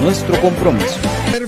nuestro compromiso.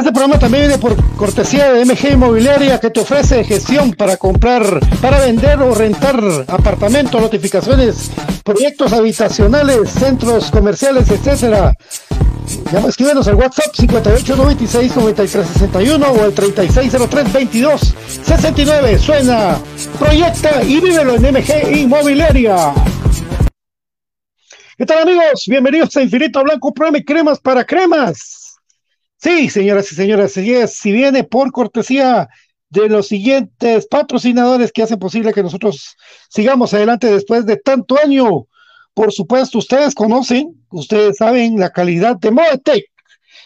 Este programa también viene por cortesía de MG Inmobiliaria que te ofrece gestión para comprar, para vender o rentar apartamentos, notificaciones, proyectos habitacionales, centros comerciales, etcétera. Llama, escríbenos al WhatsApp 5896 9361 o al 3603 22 69. Suena, proyecta y vívelo en MG Inmobiliaria. ¿Qué tal amigos? Bienvenidos a Infinito Blanco, programa y cremas para cremas. Sí, señoras y señores, si viene por cortesía de los siguientes patrocinadores que hacen posible que nosotros sigamos adelante después de tanto año. Por supuesto, ustedes conocen, ustedes saben la calidad de Modatech.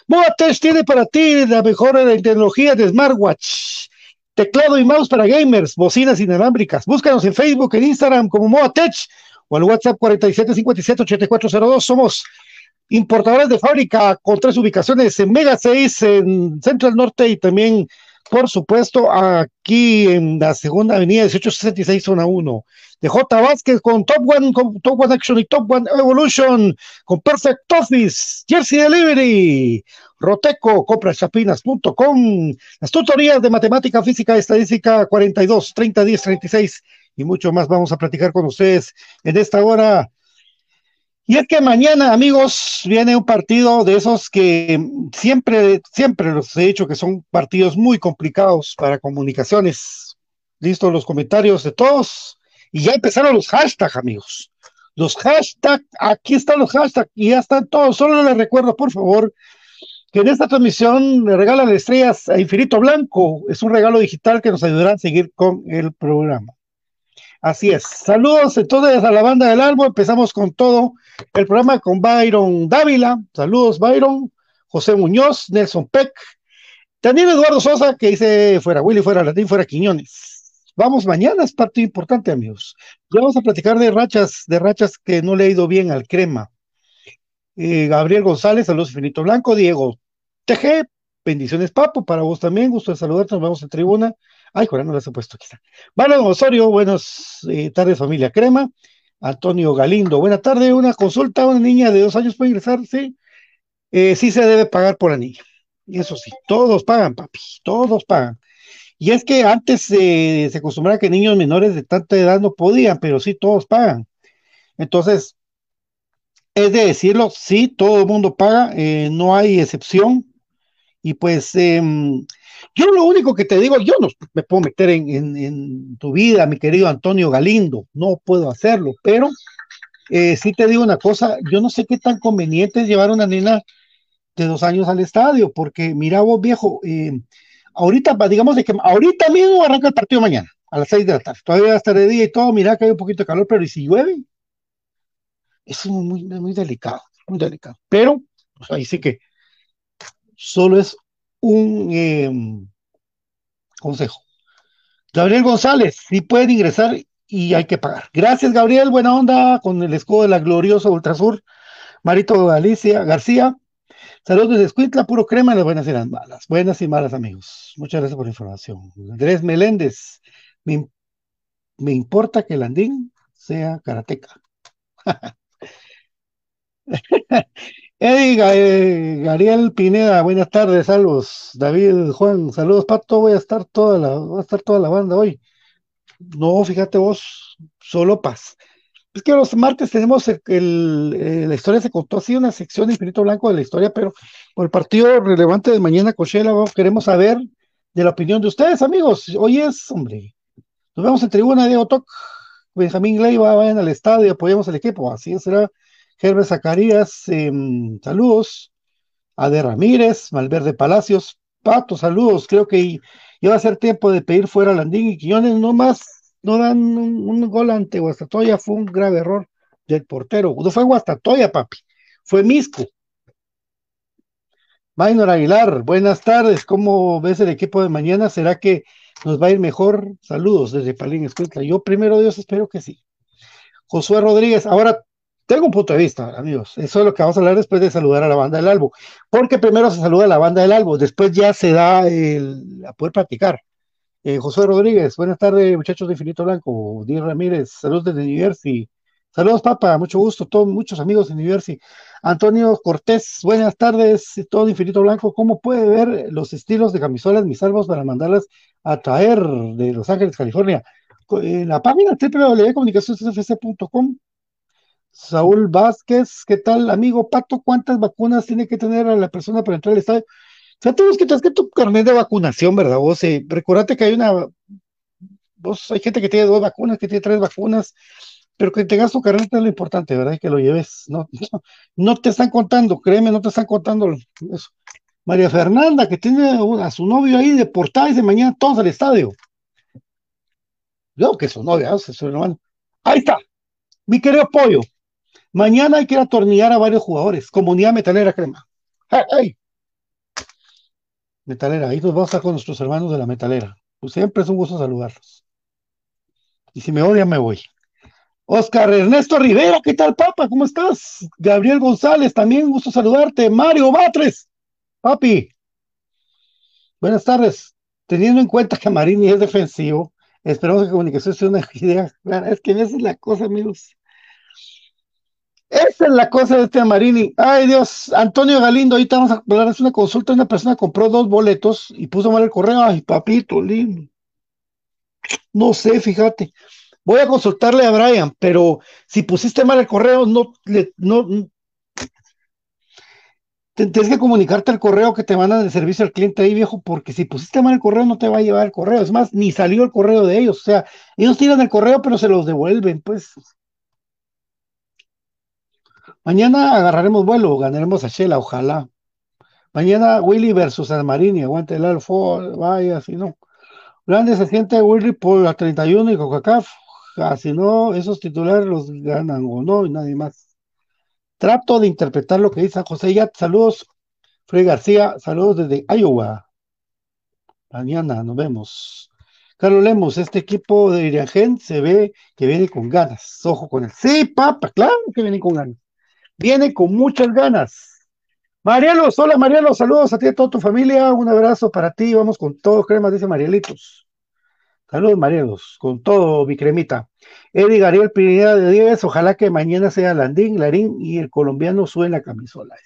Modatech tiene para ti la mejor tecnología de smartwatch, teclado y mouse para gamers, bocinas inalámbricas. Búscanos en Facebook, en Instagram como Modatech o al WhatsApp 4757-8402. Somos importadores de fábrica con tres ubicaciones en Mega 6, en Central Norte y también, por supuesto, aquí en la segunda avenida 1866, zona 1. De J. Vázquez con Top One, con Top One Action y Top One Evolution, con Perfect Office, Jersey Delivery, Roteco, comprachapinas.com, las tutorías de matemática, física, estadística 42, 30, 10, 36 y mucho más vamos a platicar con ustedes en esta hora. Y es que mañana, amigos, viene un partido de esos que siempre, siempre los he dicho que son partidos muy complicados para comunicaciones. Listos los comentarios de todos. Y ya empezaron los hashtags, amigos. Los hashtags, aquí están los hashtags y ya están todos. Solo les recuerdo, por favor, que en esta transmisión le regalan estrellas a Infinito Blanco. Es un regalo digital que nos ayudará a seguir con el programa. Así es. Saludos entonces a la banda del álbum. Empezamos con todo el programa con Byron Dávila. Saludos, Byron. José Muñoz, Nelson Peck. Daniel Eduardo Sosa, que dice fuera Willy, fuera Latín, fuera Quiñones. Vamos, mañana es parte importante, amigos. Ya vamos a platicar de rachas, de rachas que no le ha ido bien al crema. Eh, Gabriel González, saludos Infinito Blanco, Diego TG, bendiciones Papo, para vos también, gusto de saludarte, nos vemos en tribuna. Ay, joder, no las he puesto quizá. Vale, Osorio, buenas eh, tardes, familia Crema. Antonio Galindo, buena tarde. Una consulta, una niña de dos años puede ingresar, sí. Eh, sí se debe pagar por la niña. Eso sí, todos pagan, papi, todos pagan. Y es que antes eh, se acostumbraba que niños menores de tanta edad no podían, pero sí todos pagan. Entonces, es de decirlo, sí, todo el mundo paga, no hay excepción. Y pues em, yo lo único que te digo, yo no me puedo meter en, tu vida, mi querido Antonio Galindo, no puedo hacerlo, pero eh, sí te digo una cosa, yo no sé qué tan conveniente es llevar una nena de dos años al estadio, porque mira vos viejo, eh, ahorita, digamos de que ahorita mismo arranca el partido mañana, a las seis de la tarde, todavía va a día y todo, mira que hay un poquito de calor, pero ¿y si llueve? Es muy, muy delicado, muy delicado, pero pues ahí sí que solo es un em, consejo. Gabriel González, si pueden ingresar y hay que pagar. Gracias, Gabriel, buena onda con el escudo de la gloriosa Ultrasur. Marito Galicia, García, saludos desde Escuintla, puro crema, las buenas y las malas. Buenas y malas, amigos. Muchas gracias por la información. Andrés Meléndez, me, me importa que Landín sea karateca. Eddie eh, Gariel Pineda, buenas tardes, saludos. David Juan, saludos, Pato. Voy a estar toda la, va a estar toda la banda hoy. No, fíjate vos, solo paz. Es que los martes tenemos el, eh, la historia se contó así, una sección de Infinito Blanco de la historia, pero por el partido relevante de mañana, Cochela, queremos saber de la opinión de ustedes, amigos. Hoy es, hombre, nos vemos en tribuna, Diego Toc, Benjamín Leiva, vayan al estadio, apoyemos al equipo, así será Herbert Zacarías, em, saludos. Ade Ramírez, Malverde Palacios, Pato, saludos. Creo que ya va a ser tiempo de pedir fuera a Landín y Quiñones, no más, no dan un, gol ante Guastatoya, fue un grave error del portero. No fue Guastatoya, papi, fue Misco. Maynor Aguilar, buenas tardes. ¿Cómo ves el equipo de mañana? ¿Será que nos va a ir mejor? Saludos desde Palín Escuintla. Yo primero Dios espero que sí. Josué Rodríguez, ahora tengo un punto de vista, amigos. Eso es lo que vamos a hablar después de saludar a la banda del álbum. Porque primero se saluda a la banda del álbum, después ya se da el, a poder practicar. Eh, José Rodríguez, buenas tardes, muchachos de Infinito Blanco. Díaz Ramírez, saludos desde New Jersey. Saludos, papá, mucho gusto, todos, muchos amigos en New Jersey. Antonio Cortés, buenas tardes, todo Infinito Blanco. ¿Cómo puede ver los estilos de camisolas mis salvos para mandarlas a traer de Los Ángeles, California? En la página www.comunicacionesfc.com. Saúl Vázquez, ¿qué tal, amigo Pato? ¿Cuántas vacunas tiene que tener a la persona para entrar al estadio? O sea, tienes que tener tu carnet de vacunación, ¿verdad? Vos, eh, recordate que hay una, vos, hay gente que tiene dos vacunas, que tiene tres vacunas pero que tengas tu carnet es lo importante, ¿verdad? Que lo lleves. No, no, te están contando, créeme, no te están contando eso. María Fernanda, que tiene a su novio ahí de portada y de mañana todos al estadio. Yo que su novia, su hermano. Ahí está, mi querido pollo. Mañana hay que atornillar a varios jugadores. Comunidad metalera crema. ¡Hey, Metalera, ahí nos vamos a estar con nuestros hermanos de la metalera. Pues siempre es un gusto saludarlos. Y si me odian, me voy. Oscar Ernesto Rivera, ¿qué tal, papa? ¿Cómo estás? Gabriel González, también gusto saludarte. Mario Batres, papi. Buenas tardes. Teniendo en cuenta que Marini es defensivo, esperamos que comunicación sea una idea clara. Es que esa es la cosa, amigos. La cosa de este Marini. Ay, Dios. Antonio Galindo, ahorita vamos a hablar. Es una consulta. Una persona compró dos boletos y puso mal el correo. Ay, papito, lindo. No sé, fíjate. Voy a consultarle a Brian, pero si pusiste mal el correo, no, le, no, tienes que comunicarte al correo que te mandan de servicio al cliente ahí, viejo, porque si pusiste mal el correo, no te va a llevar el correo. Es más, ni salió el correo de ellos. O sea, ellos tiran el correo, pero se los devuelven, pues. Mañana agarraremos vuelo, ganaremos a Shela, ojalá. Mañana Willy versus Almarini, aguante el alfo, vaya, si no. Grande se siente Willy por la 31 y Coca-Cola si no, esos titulares los ganan o no, y nadie más. Trato de interpretar lo que dice José Yat. Saludos, Fred García. Saludos desde Iowa. Mañana nos vemos. Carlos Lemos, este equipo de Iriagen se ve que viene con ganas. Ojo con él. Sí, papá, claro que viene con ganas. Viene con muchas ganas. Marielo, hola Marielo, saludos a ti y a toda tu familia. Un abrazo para ti. Vamos con todo, crema, dice Marielitos. Saludos, Marianos, con todo, mi cremita. Eddie Gabriel Pineda de 10, ojalá que mañana sea Landín, Larín y el colombiano sube la camisola.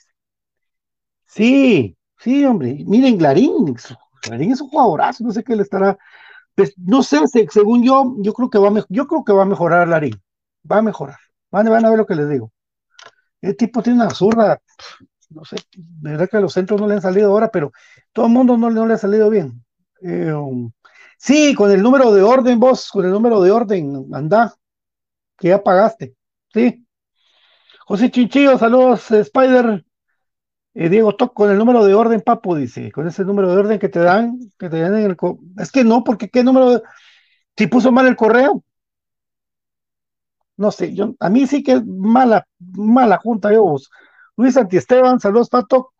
Sí, sí, hombre. Miren, Larín, Larín es un jugadorazo, no sé qué le estará. Pues, no sé, según yo, yo creo que va a, yo creo que va a mejorar Larín. Va a mejorar. Van, van a ver lo que les digo. El tipo tiene una zurda, no sé, de verdad que a los centros no le han salido ahora, pero todo el mundo no, no le ha salido bien. Eh, um, Sí, con el número de orden, vos, con el número de orden, anda, que ya pagaste. Sí. José Chinchillo, saludos, Spider. Eh, Diego Toc, con el número de orden, papo, dice, con ese número de orden que te dan, que te dan en el. Es que no, porque qué número de. Si puso mal el correo. No sé, yo, a mí sí que es mala, mala junta, yo vos. Luis Antiesteban, saludos, Pato.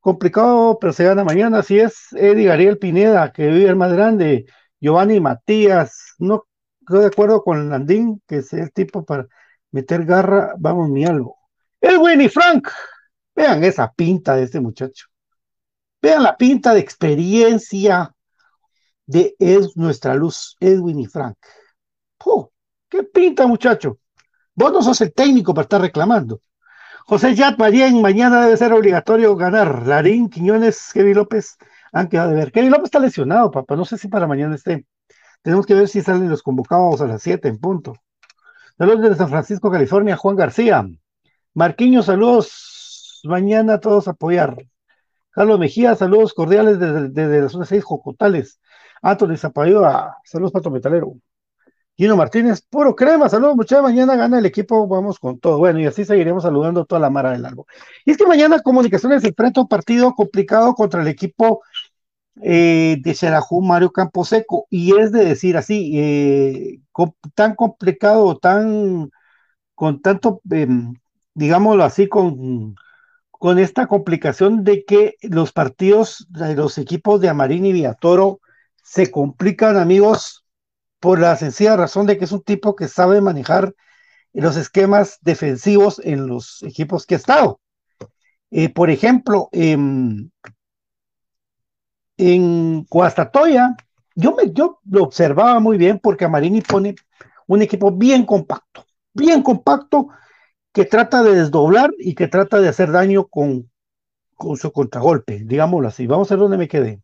Complicado, pero se gana mañana. Así es, Eddie Ariel Pineda, que vive el más grande. Giovanni Matías, no estoy de acuerdo con Landín, que es el tipo para meter garra, vamos, mi algo. Edwin y Frank, vean esa pinta de este muchacho. Vean la pinta de experiencia de es nuestra luz, Edwin y Frank. ¡Qué pinta, muchacho! Vos no sos el técnico para estar reclamando. José Yat Marien, mañana debe ser obligatorio ganar. Larín, Quiñones, Kevin López, han quedado de ver. Kevin López está lesionado, papá. No sé si para mañana esté. Tenemos que ver si salen los convocados a las 7 en punto. Saludos desde San Francisco, California, Juan García. Marquiño, saludos. Mañana todos apoyar. Carlos Mejía, saludos cordiales desde, la zona 6, Jocotales. Anthony Zapayoa, saludos Pato Metalero. Gino Martínez, puro crema, saludos muchachos, mañana gana el equipo, vamos con todo. Bueno, y así seguiremos saludando toda la mara del árbol. Y es que mañana Comunicaciones enfrenta un partido complicado contra el equipo eh, de Xerajú Mario Camposeco, y es de decir así, eh, tan complicado, tan, con tanto, em, digámoslo así, con, con esta complicación de que los partidos de los equipos de Amarín y Villatoro se complican, amigos, por la sencilla razón de que es un tipo que sabe manejar los esquemas defensivos en los equipos que ha estado. Eh, por ejemplo, en Coastatoya, yo, me, yo lo observaba muy bien porque Amarini pone un equipo bien compacto, bien compacto que trata de desdoblar y que trata de hacer daño con, con su contragolpe, digámoslo así. Vamos a ver dónde me quedé.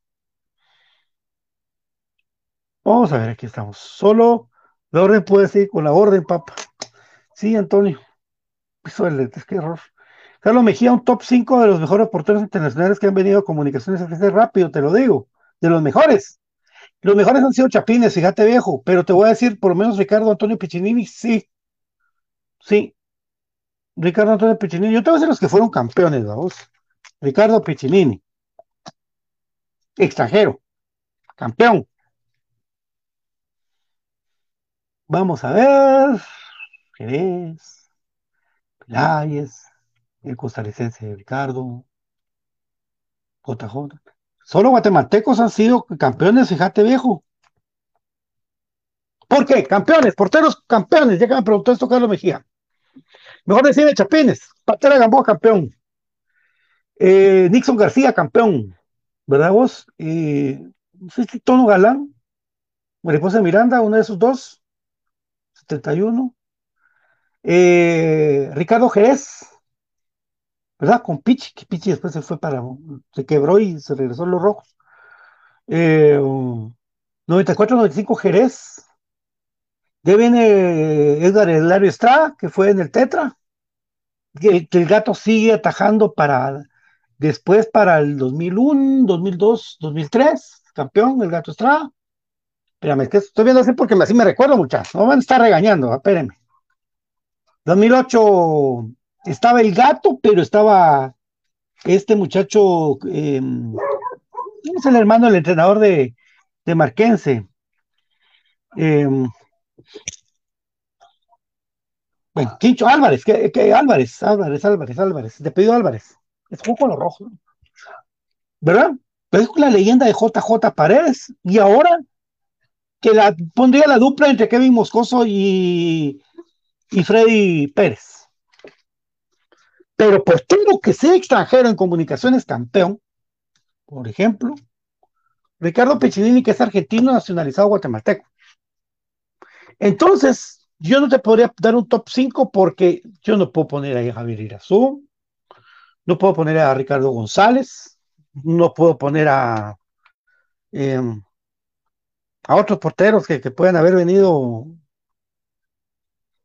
Vamos a ver, aquí estamos. Solo la orden puede seguir con la orden, papá. Sí, Antonio. Eso es que error. Carlos Mejía, un top 5 de los mejores porteros internacionales que han venido a comunicaciones rápido, te lo digo. De los mejores. Los mejores han sido Chapines, fíjate viejo, pero te voy a decir, por lo menos Ricardo Antonio Piccinini, sí. Sí. Ricardo Antonio Piccinini. Yo te voy a decir los que fueron campeones, vamos. Ricardo Piccinini. Extranjero. Campeón. Vamos a ver. Jerez. Peláez. El costarricense Ricardo. JJ. Solo guatemaltecos han sido campeones, fíjate viejo. ¿Por qué? Campeones, porteros campeones. Ya que me preguntó esto Carlos Mejía. Mejor decir Chapines. Patera Gamboa campeón. Eh, Nixon García campeón. ¿Verdad vos? Eh, Tono Galán. Mariposa Miranda, uno de esos dos. 71. Eh, Ricardo Jerez, ¿verdad? Con Pichi, que Pichi después se fue para, se quebró y se regresó a los rojos. 94-95 Jerez. Ya viene Edgar Elario Estrada, que fue en el Tetra. Que, el gato sigue atajando para después para el 2001, 2002, 2003, campeón, el gato Estrada. Espérame, que estoy viendo así porque así me recuerdo, muchachos. No van a estar regañando, espérenme. 2008 estaba el gato, pero estaba este muchacho, eh, es el hermano del entrenador de, de Marquense. Em, bueno, Quincho Álvarez, que, Álvarez, Álvarez, Álvarez, Álvarez, te pidió Álvarez. Es jugó con los rojos, ¿verdad? Pero es la leyenda de JJ Paredes. Y ahora que la pondría la dupla entre Kevin Moscoso y, y Freddy Pérez. Pero por todo que sea extranjero en comunicaciones campeón, por ejemplo, Ricardo Peccinini, que es argentino nacionalizado guatemalteco. Entonces, yo no te podría dar un top 5 porque yo no puedo poner a Javier Irazú, no puedo poner a Ricardo González, no puedo poner a em, a otros porteros que, que puedan haber venido,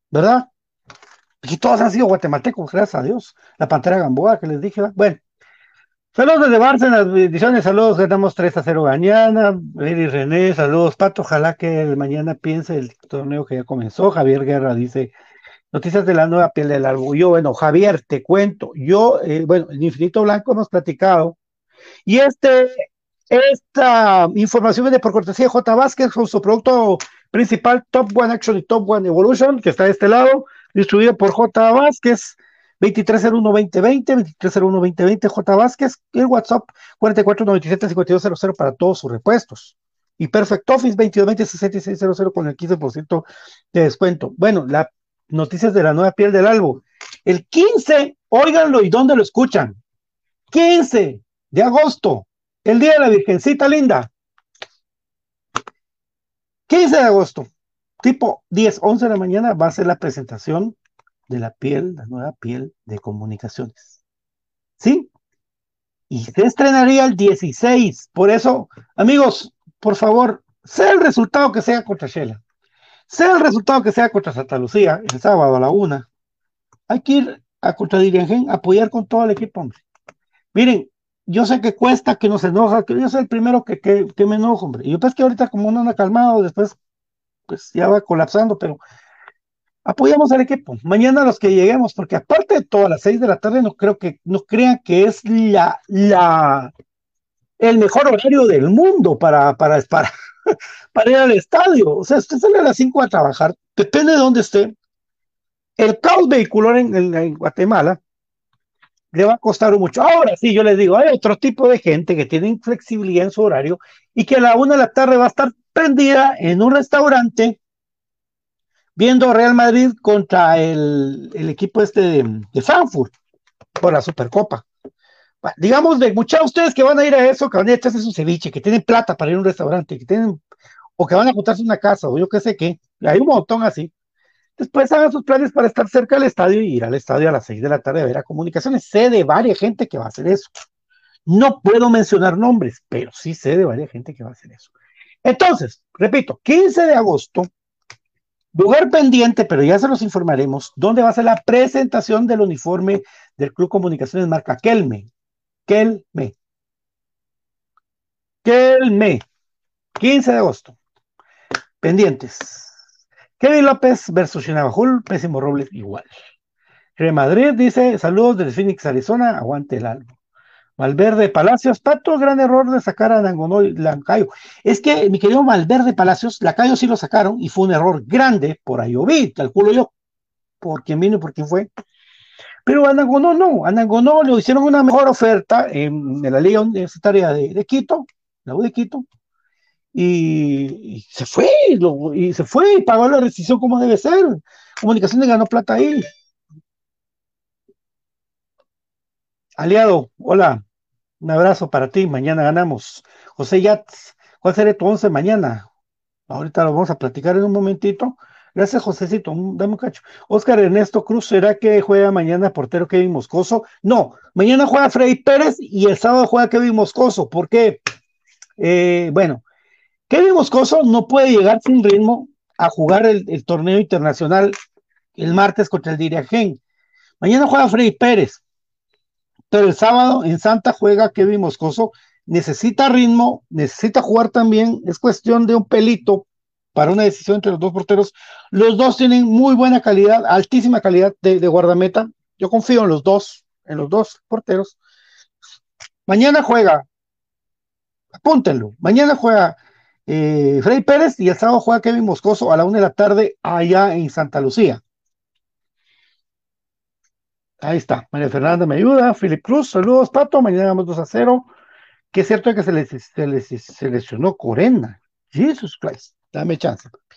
¿verdad? Y todos han sido guatemaltecos, gracias a Dios. La Pantera Gamboa, que les dije, bueno. Saludos desde las bendiciones, saludos, ganamos 3 a 0 mañana. Eri René, saludos, Pato, ojalá que el mañana piense el torneo que ya comenzó. Javier Guerra dice, noticias de la nueva piel del álbum. Yo, bueno, Javier, te cuento, yo, eh, bueno, en Infinito Blanco hemos platicado, y este esta información viene por cortesía de J. Vázquez con su producto principal Top One Action y Top One Evolution, que está de este lado, distribuido por J. Vázquez, 2301-2020, 2301-2020, J. Vázquez, el WhatsApp 4497-5200 para todos sus repuestos. Y Perfect Office 2220-6600 con el 15% de descuento. Bueno, las noticias de la nueva piel del álbum. El 15, óiganlo y dónde lo escuchan. 15 de agosto, el día de la Virgencita Linda. 15 de agosto, tipo 10, 11 de la mañana, va a ser la presentación de la piel, la nueva piel de comunicaciones. ¿Sí? Y se estrenaría el 16. Por eso, amigos, por favor, sea el resultado que sea contra Shela, sea el resultado que sea contra Santa Lucía, el sábado a la una, hay que ir a contra Dirigen, apoyar con todo el equipo, hombre. Miren, yo sé que cuesta, que nos enoja, que yo soy el primero que, que, me enojo, hombre. Y yo pues que ahorita como no anda calmado, después pues ya va colapsando, pero apoyamos al equipo. Mañana los que lleguemos, porque aparte de todo, a las seis de la tarde no creo que, no crean que es la, la, el mejor horario del mundo para, para, para, ir al estadio. O sea, usted sale a las cinco a trabajar, depende de dónde esté. El caos vehicular en Guatemala le va a costar mucho. Ahora sí, yo les digo, hay otro tipo de gente que tiene flexibilidad en su horario y que a la una de la tarde va a estar prendida en un restaurante viendo Real Madrid contra el, equipo este de, Frankfurt por la Supercopa. digamos de muchos de ustedes que van a ir a eso, que van a echarse su ceviche, que tienen plata para ir a un restaurante, que tienen, o que van a juntarse una casa, o yo qué sé qué, hay un montón así. Después hagan sus planes para estar cerca del estadio y ir al estadio a las 6 de la tarde a ver a comunicaciones. Sé de varias gente que va a hacer eso. No puedo mencionar nombres, pero sí sé de varias gente que va a hacer eso. Entonces, repito, 15 de agosto, lugar pendiente, pero ya se los informaremos, dónde va a ser la presentación del uniforme del Club Comunicaciones marca Kelme. Kelme. Kelme. 15 de agosto. Pendientes. Kevin López versus Chinabajul, Pésimo Robles igual. Real Madrid dice, saludos desde Phoenix, Arizona, aguante el algo. Valverde Palacios, Pato, gran error de sacar a Nangonó y Lacayo. Es que, mi querido Valverde Palacios, Lacayo sí lo sacaron y fue un error grande por Ayoví, calculo yo, por quién vino y por quién fue. Pero a Nangonó no, a Nangonó le hicieron una mejor oferta en, en la Liga Universitaria de, de Quito, la U de Quito, y, se fue, lo- y se fue y pagó la rescisión como debe ser. Comunicaciones ganó plata ahí. Aliado, hola, un abrazo para ti, mañana ganamos. José Yats, ¿cuál será tu once mañana? Ahorita lo vamos a platicar en un momentito. Gracias, Josecito, dame un cacho. Oscar Ernesto Cruz, ¿será que juega mañana portero Kevin Moscoso? No, mañana juega Freddy Pérez y el sábado juega Kevin Moscoso. ¿Por qué? Eh, bueno, Kevin Moscoso no puede llegar sin ritmo a jugar el, torneo internacional el martes contra el Dirigen. Mañana juega Freddy Pérez, pero el sábado en Santa juega Kevin Moscoso. Necesita ritmo, necesita jugar también. Es cuestión de un pelito para una decisión entre los dos porteros. Los dos tienen muy buena calidad, altísima calidad de, de guardameta. Yo confío en los dos, en los dos porteros. Mañana juega, apúntenlo, mañana juega eh, Freddy Pérez y el sábado juega Kevin Moscoso a la una de la tarde allá en Santa Lucía. Ahí está. María Fernanda me ayuda. Philip Cruz, saludos, Pato. Mañana vamos 2 a 0. Que es cierto que se les, se les seleccionó Corena. Jesus Christ. Dame chance, papi.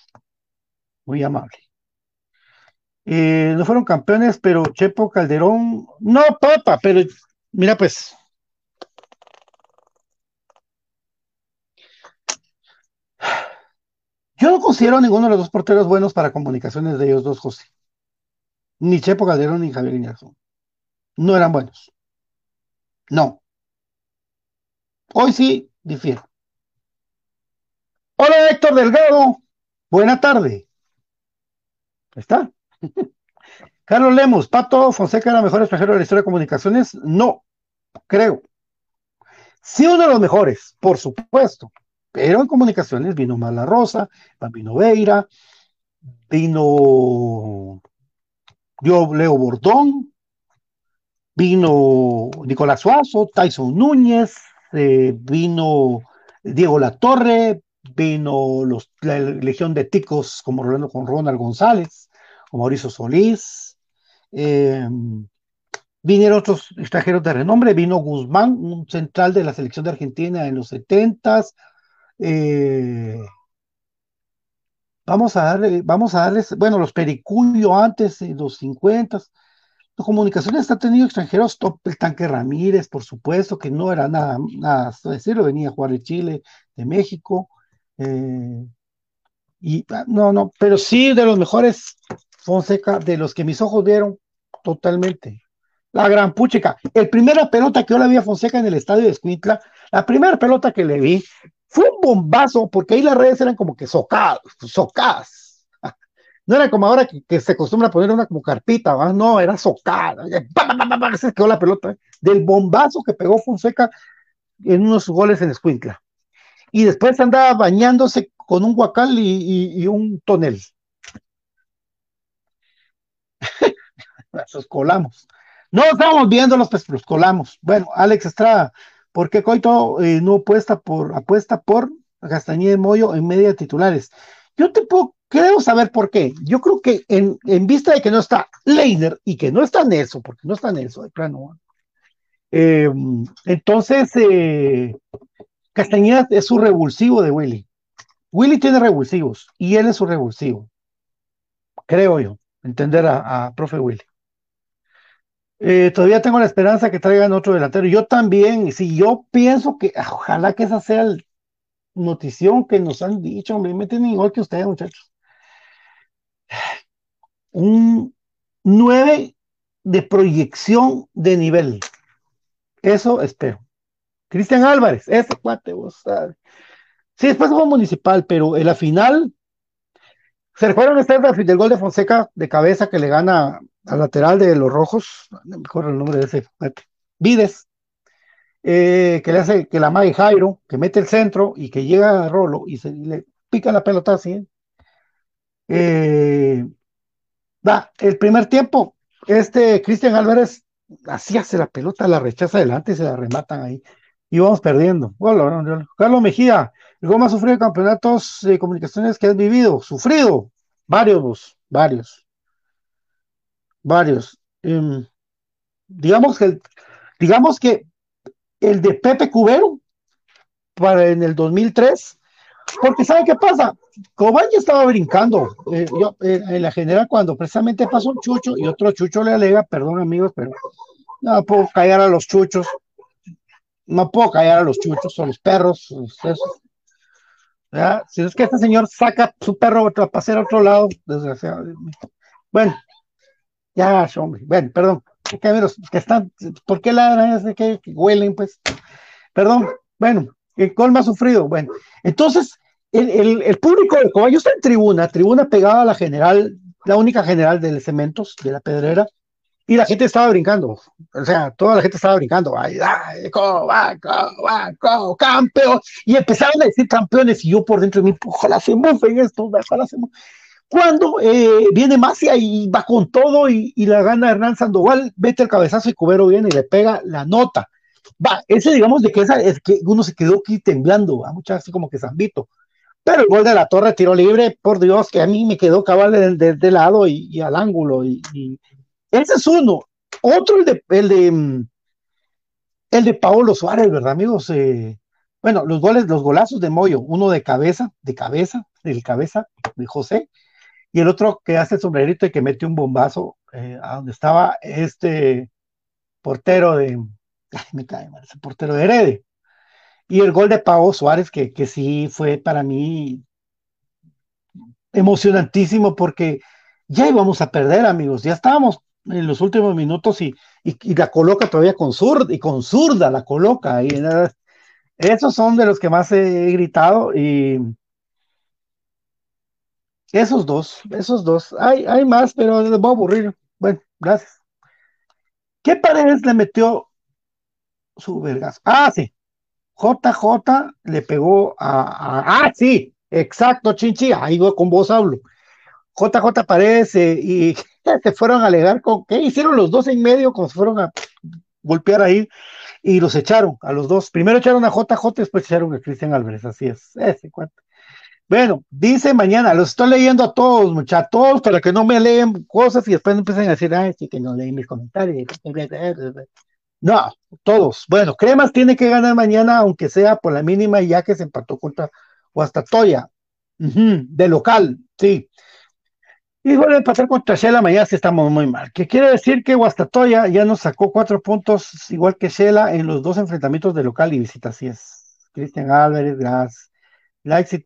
Muy amable. Eh, no fueron campeones, pero Chepo Calderón. No, papa, pero mira, pues. Yo no considero ninguno de los dos porteros buenos para comunicaciones de ellos dos, José. Ni Chepo Calderón ni Javier Iñárritu. No eran buenos. No. Hoy sí, difiero. Hola Héctor Delgado. Buena tarde. Está. Carlos Lemos, Pato Fonseca era mejor extranjero de la historia de comunicaciones. No, creo. Sí, uno de los mejores, por supuesto. Pero en comunicaciones vino Mala Rosa, vino Veira, vino Leo Bordón, vino Nicolás Suazo, Tyson Núñez, eh, vino Diego Latorre, vino los, la Legión de Ticos como Rolando con Ronald González, como Mauricio Solís, eh, vinieron otros extranjeros de renombre, vino Guzmán, un central de la selección de Argentina en los setentas, eh, vamos a darle, vamos a darles, bueno, los Pericuyo antes, en los 50 las comunicaciones ha tenido extranjeros top, el tanque Ramírez, por supuesto, que no era nada, nada decirlo, venía a jugar de Chile, de México, eh, y ah, no, no, pero sí de los mejores Fonseca, de los que mis ojos vieron totalmente. La gran puchica. El primera pelota que yo la vi a Fonseca en el estadio de Escuintla, la primera pelota que le vi fue un bombazo, porque ahí las redes eran como que socadas, socadas. No era como ahora que, se acostumbra poner una como carpita, ¿va? no, era socada. Se quedó la pelota, del bombazo que pegó Fonseca en unos goles en Escuintla. Y después andaba bañándose con un guacal y un tonel. Los colamos. No estábamos viéndolos, pues los colamos. Bueno, Alex Estrada, ¿por qué Coito eh, no apuesta por, apuesta por Castañeda y Moyo en media titulares? Yo te puedo, creo saber por qué. Yo creo que en, en vista de que no está Leiner y que no está Nelson, porque no está Nelson, de plano. Eh, entonces, eh, Castañeda es su revulsivo de Willy. Willy tiene revulsivos y él es su revulsivo. Creo yo, entender a, a profe Willy. Eh, todavía tengo la esperanza que traigan otro delantero. Yo también, si yo pienso que ojalá que esa sea la notición que nos han dicho, hombre, me tienen igual que ustedes, muchachos. un 9 de proyección de nivel. Eso espero. Cristian Álvarez, ese cuate, vos sabes. Sí, después fue municipal, pero en la final se recuerdan ustedes del gol de Fonseca de cabeza que le gana al lateral de los rojos, no me acuerdo el nombre de ese Vides, eh, que le hace que la mague Jairo, que mete el centro y que llega a Rolo y se le pica la pelota así. Eh, va, el primer tiempo, este Cristian Álvarez así hace la pelota, la rechaza adelante y se la rematan ahí. Y vamos perdiendo. Bueno, Carlos Mejía, el gol más sufrido campeonatos de comunicaciones que has vivido. Sufrido. Varios, varios. Varios. Em, digamos que digamos que el de Pepe Cubero para en el 2003 porque ¿sabe qué pasa? Cobán ya estaba brincando. Eh, eh, en la general, cuando precisamente pasó un chucho y otro chucho le alega, perdón amigos, pero no puedo callar a los chuchos. No puedo callar a los chuchos o los perros. Si es que este señor saca su perro a pasear a otro lado, desgraciadamente. Bueno, ya, hombre. Bueno, perdón. Que están, ¿por qué ladran? Que, que huelen, pues. Perdón. Bueno, el colma sufrido. Bueno, entonces, el, público Coba, yo estoy en tribuna, tribuna pegada a la general, la única general de cementos, de la pedrera, y la gente estaba brincando, o sea, toda la gente estaba brincando, ay, ay, Coba, Coba, Coba, campeón, y empezaron a decir campeones, y yo por dentro de mí, ojalá se mofen esto, ojalá se mofen. Cuando eh, viene Macia y va con todo y, y, la gana Hernán Sandoval, vete el cabezazo y Cubero viene y le pega la nota. Va, ese digamos de que, esa, es que uno se quedó aquí temblando, a muchas así como que zambito. Pero el gol de la torre, tiro libre, por Dios, que a mí me quedó cabal de, de lado y, al ángulo. Y, ese es uno. Otro, el de, el de, mm, el de Paolo Suárez, ¿verdad, amigos? Eh, bueno, los goles, los golazos de Moyo, uno de cabeza, de cabeza, del cabeza de José, y el otro que hace el sombrerito y que mete un bombazo eh, a donde estaba este portero de, ay, me cae mal, ese portero de Herede. Y el gol de Pau Suárez, que, que sí fue para mí emocionantísimo porque ya íbamos a perder, amigos, ya estábamos en los últimos minutos y, y, la coloca todavía con zurda, y con zurda la coloca. Y, esos son de los que más he gritado y esos dos, esos dos. Hay, hay más, pero les voy a aburrir. Bueno, gracias. ¿Qué paredes le metió su vergas? Ah, sí. JJ le pegó a, a, ah, sí, exacto, Chinchi, ahí con vos hablo. JJ Paredes eh, y se fueron a alegar con, ¿qué hicieron los dos en medio? Como se fueron a golpear ahí y los echaron a los dos. Primero echaron a JJ, después echaron a Cristian Álvarez, así es. Ese cuento. Bueno, dice mañana, los estoy leyendo a todos, muchachos, todos, para que no me leen cosas y después empiecen a decir, ay, sí, que no leen mis comentarios. No, todos. Bueno, Cremas tiene que ganar mañana, aunque sea por la mínima, ya que se empató contra Guastatoya. Uh -huh, de local, sí. Y vuelve a empatar contra Shela, mañana sí estamos muy mal. Que quiere decir que Guastatoya ya nos sacó cuatro puntos, igual que Shela, en los dos enfrentamientos de local y visita. Así es. Cristian Álvarez, gracias. Likes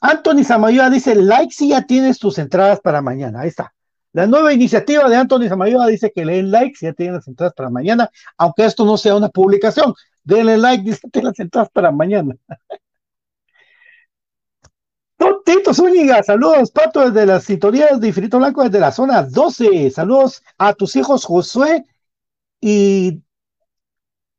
Anthony Samayoa dice: si ya tienes tus entradas para mañana. Ahí está. La nueva iniciativa de Anthony Samayoa dice que leen like si ya tienen las entradas para mañana, aunque esto no sea una publicación. Denle like, dice las entradas para mañana. Tito Zúñiga, saludos, Pato, desde las sintonías de Infinito Blanco, desde la zona 12. Saludos a tus hijos Josué y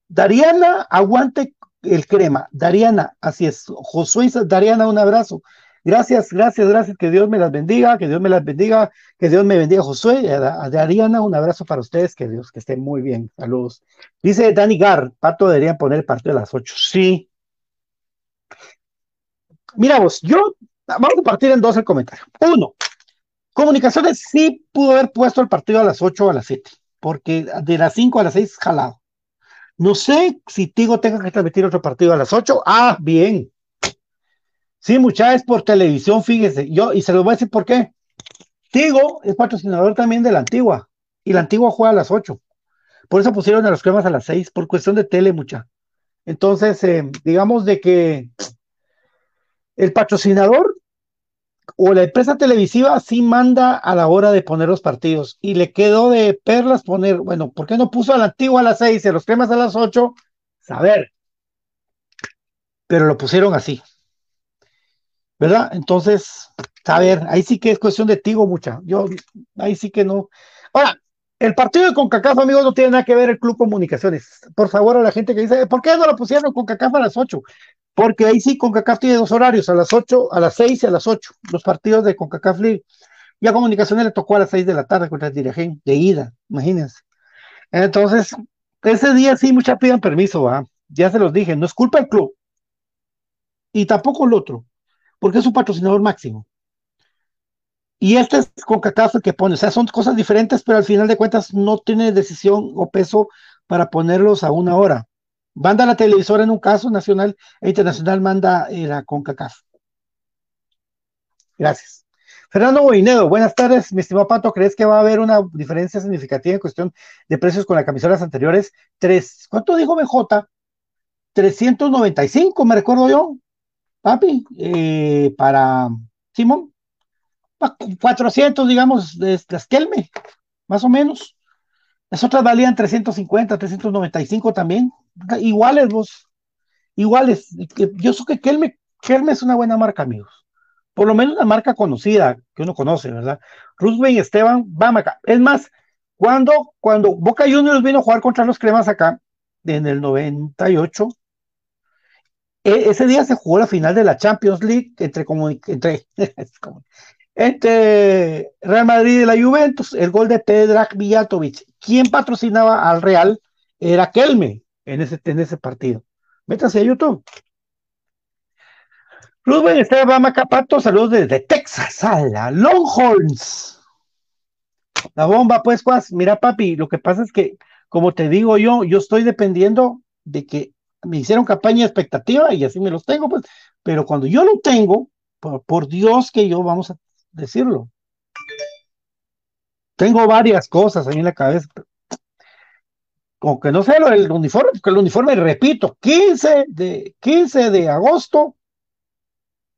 Dariana, aguante el crema. Dariana, así es. Josué y Dariana, un abrazo. Gracias, gracias, gracias. Que Dios me las bendiga, que Dios me las bendiga, que Dios me bendiga, Josué. A, Dariana, un abrazo para ustedes, que Dios que estén muy bien. Saludos. Dice Dani Gar, Pato deberían poner el partido a las 8. Sí. Mira vos, yo vamos a partir en dos el comentario. Uno, Comunicaciones sí pudo haber puesto el partido a las 8 o a las 7, porque de las 5 a las 6 jalado. No sé si Tigo tenga que transmitir otro partido a las 8. Ah, bien. Sí, muchachos, por televisión, fíjese. Yo, y se lo voy a decir por qué. Tigo es patrocinador también de la antigua, y la antigua juega a las 8. Por eso pusieron a los cremas a las 6, por cuestión de tele, mucha. Entonces, eh, digamos de que el patrocinador o la empresa televisiva sí manda a la hora de poner los partidos y le quedó de perlas poner, bueno, ¿por qué no puso a la antigua a las seis y a los cremas a las ocho? Saber. Pero lo pusieron así. ¿Verdad? Entonces, a ver, ahí sí que es cuestión de tigo mucha. Yo, ahí sí que no. Ahora, el partido de CONCACAF, amigos, no tiene nada que ver el Club Comunicaciones. Por favor, a la gente que dice, ¿por qué no lo pusieron CONCACAF a las ocho? Porque ahí sí CONCACAF tiene dos horarios, a las ocho, a las seis y a las ocho, los partidos de CONCACAF League. Y a Comunicaciones le tocó a las seis de la tarde contra el Dirigén, de ida, imagínense. Entonces, ese día sí, muchas pidan permiso. Ya se los dije, no es culpa del club. Y tampoco el otro, porque es un patrocinador máximo. Y este es CONCACAF el que pone, o sea, son cosas diferentes, pero al final de cuentas no tiene decisión o peso para ponerlos a una hora. Manda la televisora en un caso nacional e internacional, manda eh, la CONCACAF. Gracias. Fernando Boinedo, buenas tardes, mi estimado Pato. ¿Crees que va a haber una diferencia significativa en cuestión de precios con las camisolas anteriores? ¿cuánto dijo BJ? 395, me recuerdo yo, papi, eh, para Simón. 400, digamos, de las Kelme, más o menos. Las otras valían 350, 395 también. Iguales vos, iguales. Yo sé que Kelme, Kelme es una buena marca, amigos. Por lo menos una marca conocida, que uno conoce, ¿verdad? Roosevelt Esteban, vamos acá. Es más, cuando, cuando Boca Juniors vino a jugar contra los cremas acá, en el 98, e, ese día se jugó la final de la Champions League entre, entre, entre Real Madrid y la Juventus, el gol de Pedrag Villatovic. ¿Quién patrocinaba al Real? Era Kelme en ese, en ese partido. Métase a YouTube. Rubén Esteban Capato, saludos desde Texas, a la Longhorns. La bomba, pues, Cuas. Mira, papi, lo que pasa es que, como te digo yo, yo estoy dependiendo de que me hicieron campaña expectativa y así me los tengo, pues. Pero cuando yo lo tengo, por, por Dios que yo vamos a decirlo. Tengo varias cosas ahí en la cabeza. Como que no sé lo del uniforme, porque el uniforme, repito, 15 de, 15 de agosto,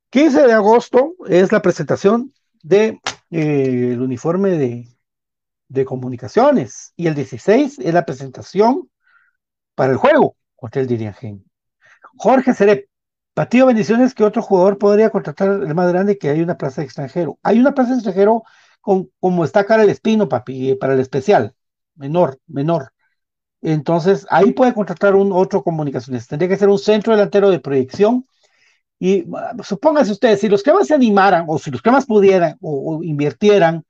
15 de agosto es la presentación de eh, uniforme de, de comunicaciones y el 16 es la presentación para el juego contra el Dirigen. Jorge Serep, Patillo Bendiciones, que otro jugador podría contratar el más grande que hay una plaza de extranjero? Hay una plaza de extranjero con, como está cara el espino, papi, para el especial, menor, menor. Entonces, ahí puede contratar un otro comunicaciones. Tendría que ser un centro delantero de proyección. Y supónganse ustedes, si los cremas se animaran, o si los cremas pudieran, o, o invirtieran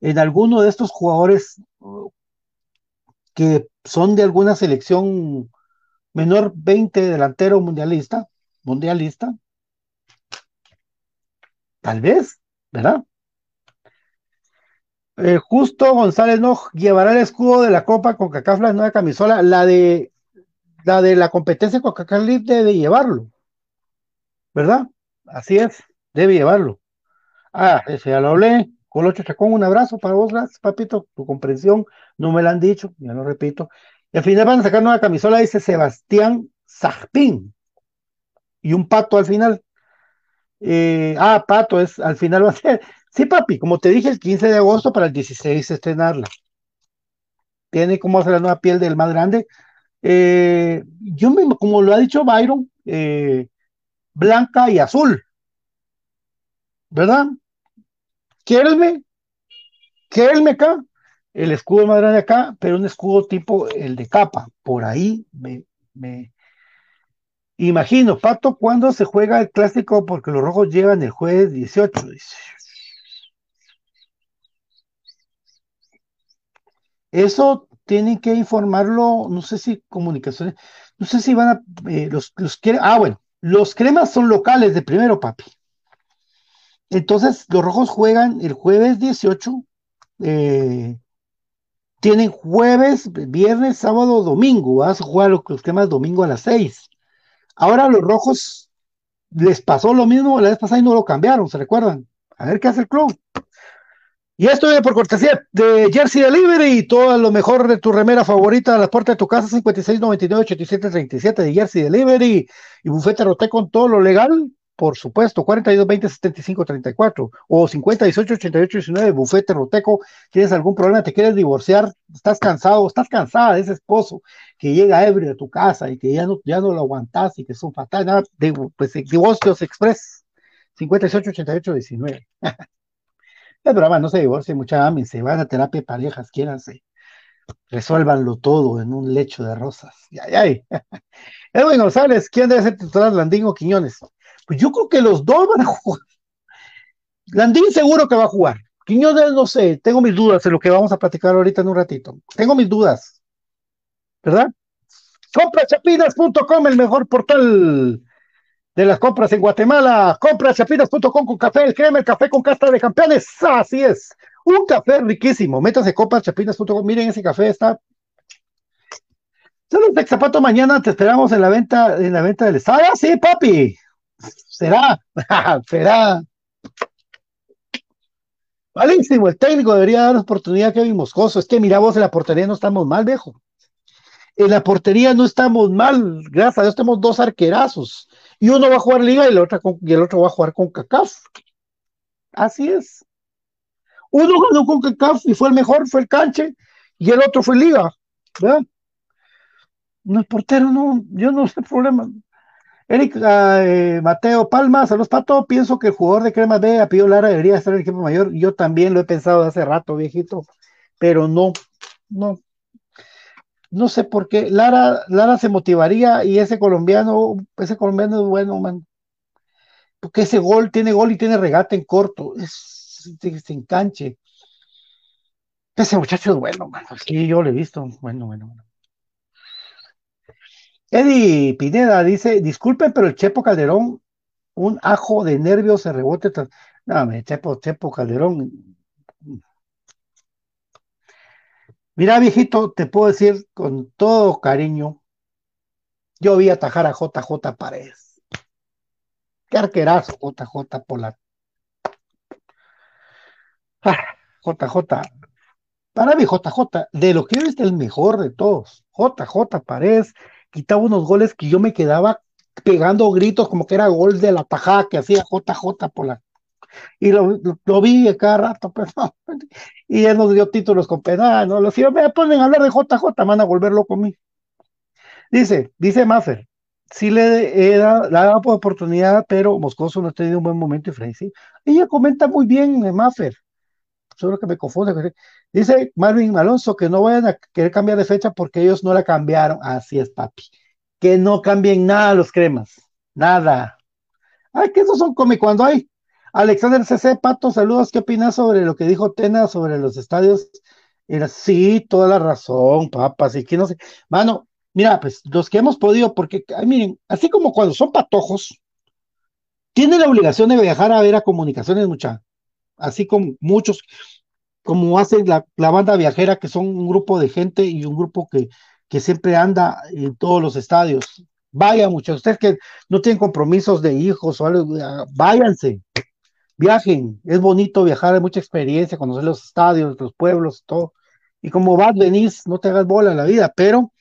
en alguno de estos jugadores que son de alguna selección menor 20 delantero mundialista, mundialista. Tal vez, ¿verdad? Eh, justo González no llevará el escudo de la Copa con CACAF la nueva camisola, la de la de la competencia con CACAF debe llevarlo, ¿verdad? Así es, debe llevarlo. Ah, ese ya lo hablé. Colocho Chacón, un abrazo para vos, gracias, papito, tu comprensión, no me lo han dicho, ya lo repito. Al final van a sacar nueva camisola, dice Sebastián Zajpín y un pato al final. Eh, ah, pato es, al final va a ser. Sí, papi, como te dije, el 15 de agosto para el 16 estrenarla. Tiene como hacer la nueva piel del más grande. Eh, yo mismo, como lo ha dicho Byron, eh, blanca y azul. ¿Verdad? Quérenme, quérenme acá, el escudo más grande acá, pero un escudo tipo el de capa. Por ahí me, me, Imagino, Pato, ¿cuándo se juega el clásico? Porque los rojos llegan el jueves 18. Dice. Eso tienen que informarlo, no sé si comunicaciones, no sé si van a, eh, los, los ah, bueno, los cremas son locales de primero, papi. Entonces, los rojos juegan el jueves 18, eh, tienen jueves, viernes, sábado, domingo, vas a jugar los, los cremas domingo a las 6. Ahora los rojos les pasó lo mismo la vez pasada y no lo cambiaron, ¿se recuerdan? A ver qué hace el club. Y esto viene por cortesía de Jersey Delivery, todo lo mejor de tu remera favorita a la puerta de tu casa, 5699-8737 de Jersey Delivery y bufete roté con todo lo legal. Por supuesto, 42 20 75 34 o 50 18 88 19, bufete roteco. ¿Tienes algún problema? ¿Te quieres divorciar? ¿Estás cansado? ¿Estás cansada de ese esposo que llega ebrio a tu casa y que ya no, ya no lo aguantas y que es un fatal? Nada, de, pues Divorcios Express 58 88 19. es brava, no se divorcie, mucha se van a terapia de parejas, quiéranse resuélvanlo todo en un lecho de rosas. Ay, ay. Edwin González, ¿quién debe ser titular, Landín o Quiñones? Pues yo creo que los dos van a jugar. Landín seguro que va a jugar. Quiñones no sé, tengo mis dudas de lo que vamos a platicar ahorita en un ratito. Tengo mis dudas. ¿Verdad? Comprachapinas.com, el mejor portal de las compras en Guatemala. Comprachapinas.com con café, el crema, el café con casta de campeones. Así es. Un café riquísimo. Métase comprachapinas.com. Miren ese café, está Solo de zapato mañana te esperamos en la venta, en la venta del estado. Ah, sí, papi. Será, será. Malísimo, el técnico debería dar oportunidad a Kevin Moscoso. Es que mira vos, en la portería no estamos mal, viejo. En la portería no estamos mal, gracias a Dios tenemos dos arquerazos. Y uno va a jugar liga y el otro, y el otro va a jugar con CACAF. Así es. Uno ganó con CACAF y fue el mejor, fue el canche, y el otro fue liga. No, el portero no, yo no sé el problema. Eric eh, Mateo Palma, saludos Pato. Pienso que el jugador de Crema B, Apio Lara, debería estar en el equipo mayor. Yo también lo he pensado hace rato, viejito, pero no, no. No sé por qué. Lara, Lara se motivaría y ese colombiano, ese colombiano es bueno, man. Porque ese gol tiene gol y tiene regate en corto. Es, se enganche. Ese muchacho es bueno, man. Sí, yo lo he visto. Bueno, bueno, bueno. Eddie Pineda dice, disculpen, pero el Chepo Calderón, un ajo de nervios se rebote. No, me Chepo, Chepo Calderón. Mira, viejito, te puedo decir con todo cariño, yo vi atajar a JJ Paredes. Qué arquerazo, JJ por la... JJ. Ah, Para mí, JJ, de lo que es el mejor de todos. JJ Paredes quitaba unos goles que yo me quedaba pegando gritos como que era gol de la tajada que hacía JJ por la. Y lo, lo, vi cada rato, pero no, y ya nos dio títulos con penal, no, los si me ponen a hablar de JJ, van a volver loco a mí. Dice, dice Maffer, sí le he dado, dado oportunidad, pero Moscoso no ha tenido un buen momento y Freddy, Ella comenta muy bien, eh, Maffer, solo que me confunde. Dice Marvin Alonso que no vayan a querer cambiar de fecha porque ellos no la cambiaron. Así es, papi. Que no cambien nada los cremas. Nada. Ay, que esos son como cuando hay. Alexander CC, Pato, saludos. ¿Qué opinas sobre lo que dijo Tena sobre los estadios? Era, sí, toda la razón, papas, y que no sé. Mano, mira, pues los que hemos podido, porque, miren, así como cuando son patojos, tienen la obligación de viajar a ver a comunicaciones, mucha así como muchos, como hace la, banda viajera, que son un grupo de gente y un grupo que, que siempre anda en todos los estadios. Vaya, muchos, ustedes que no tienen compromisos de hijos o algo, váyanse, viajen, es bonito viajar, hay mucha experiencia, conocer los estadios, los pueblos, todo. Y como vas, venís, no te hagas bola en la vida, pero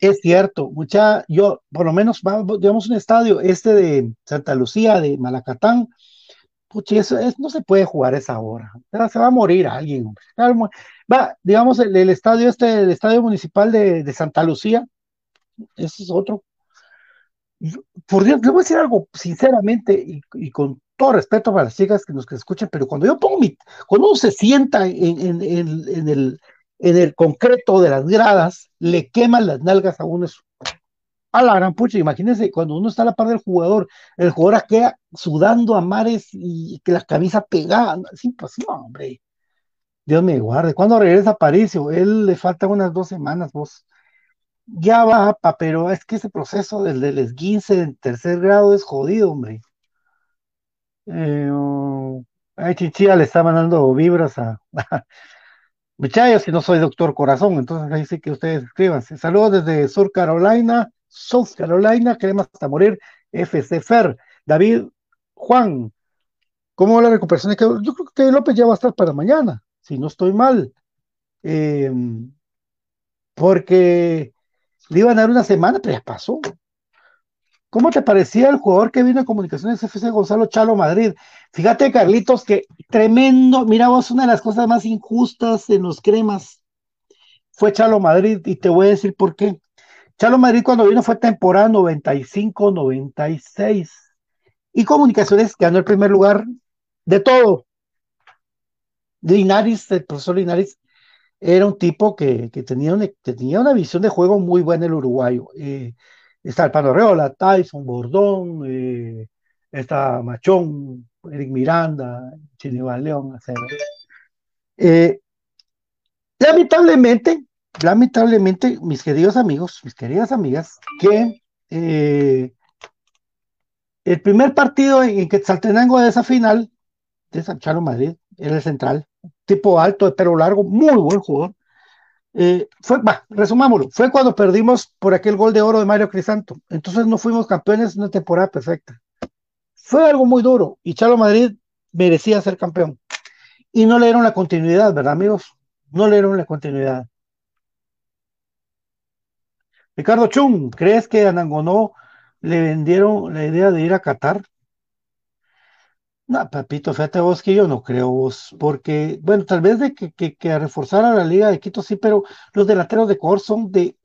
es cierto, mucha, yo, por lo menos, digamos un estadio, este de Santa Lucía, de Malacatán, Eso no se puede jugar esa hora. Se va a morir alguien. Va, digamos, el, estadio este, el estadio municipal de, Santa Lucía, ese es otro. Por Dios, le voy a decir algo sinceramente y, con todo respeto para las chicas que nos que escuchan, pero cuando yo pongo mi, cuando uno se sienta en, el, en el concreto de las gradas, le queman las nalgas a uno a la gran pucha, imagínense, cuando uno está a la par del jugador, el jugador queda sudando a mares y que la camisa pegada, es imposible, hombre. Dios me guarde. ¿Cuándo regresa Paricio? Él le faltan unas dos semanas, vos. Ya va, pero es que ese proceso del, del esguince en tercer grado es jodido, hombre. Eh, oh, ay, Chichilla le está mandando vibras a, Muchachos, si no soy doctor corazón, entonces ahí sí que ustedes escriban. Saludos desde Sur Carolina. South Carolina, queremos hasta morir, FC Fer, David Juan, ¿cómo va la recuperación? Yo creo que López ya va a estar para mañana, si no estoy mal, em, porque le iban a dar una semana, pero ya pasó. ¿Cómo te parecía el jugador que vino a Comunicaciones FC Gonzalo Chalo Madrid? Fíjate, Carlitos, que tremendo. Mira vos, una de las cosas más injustas en los cremas fue Chalo Madrid, y te voy a decir por qué. Chalo Madrid cuando vino fue temporada 95-96. Y Comunicaciones ganó el primer lugar de todo. Linares, el profesor Linares, era un tipo que, tenía, una, tenía, una, visión de juego muy buena el uruguayo. Eh, está el Panorreola, Tyson, Bordón, eh, está Machón, Eric Miranda, Chinival León, eh, lamentablemente, lamentablemente, mis queridos amigos, mis queridas amigas, que eh, el primer partido en, que Quetzaltenango de esa final, de San Charo Madrid, era el central, tipo alto, de pelo largo, muy buen jugador, eh, fue, va, resumámoslo, fue cuando perdimos por aquel gol de oro de Mario Crisanto. Entonces no fuimos campeones en una temporada perfecta. Fue algo muy duro y Chalo Madrid merecía ser campeón. Y no le dieron la continuidad, ¿verdad, amigos? No le dieron la continuidad. Ricardo Chung, ¿crees que a Nangonó le vendieron la idea de ir a Qatar? No, papito, fíjate vos que yo no creo vos, porque, bueno, tal vez de que, que, que reforzar a la Liga de Quito sí, pero los delanteros de Cor son de,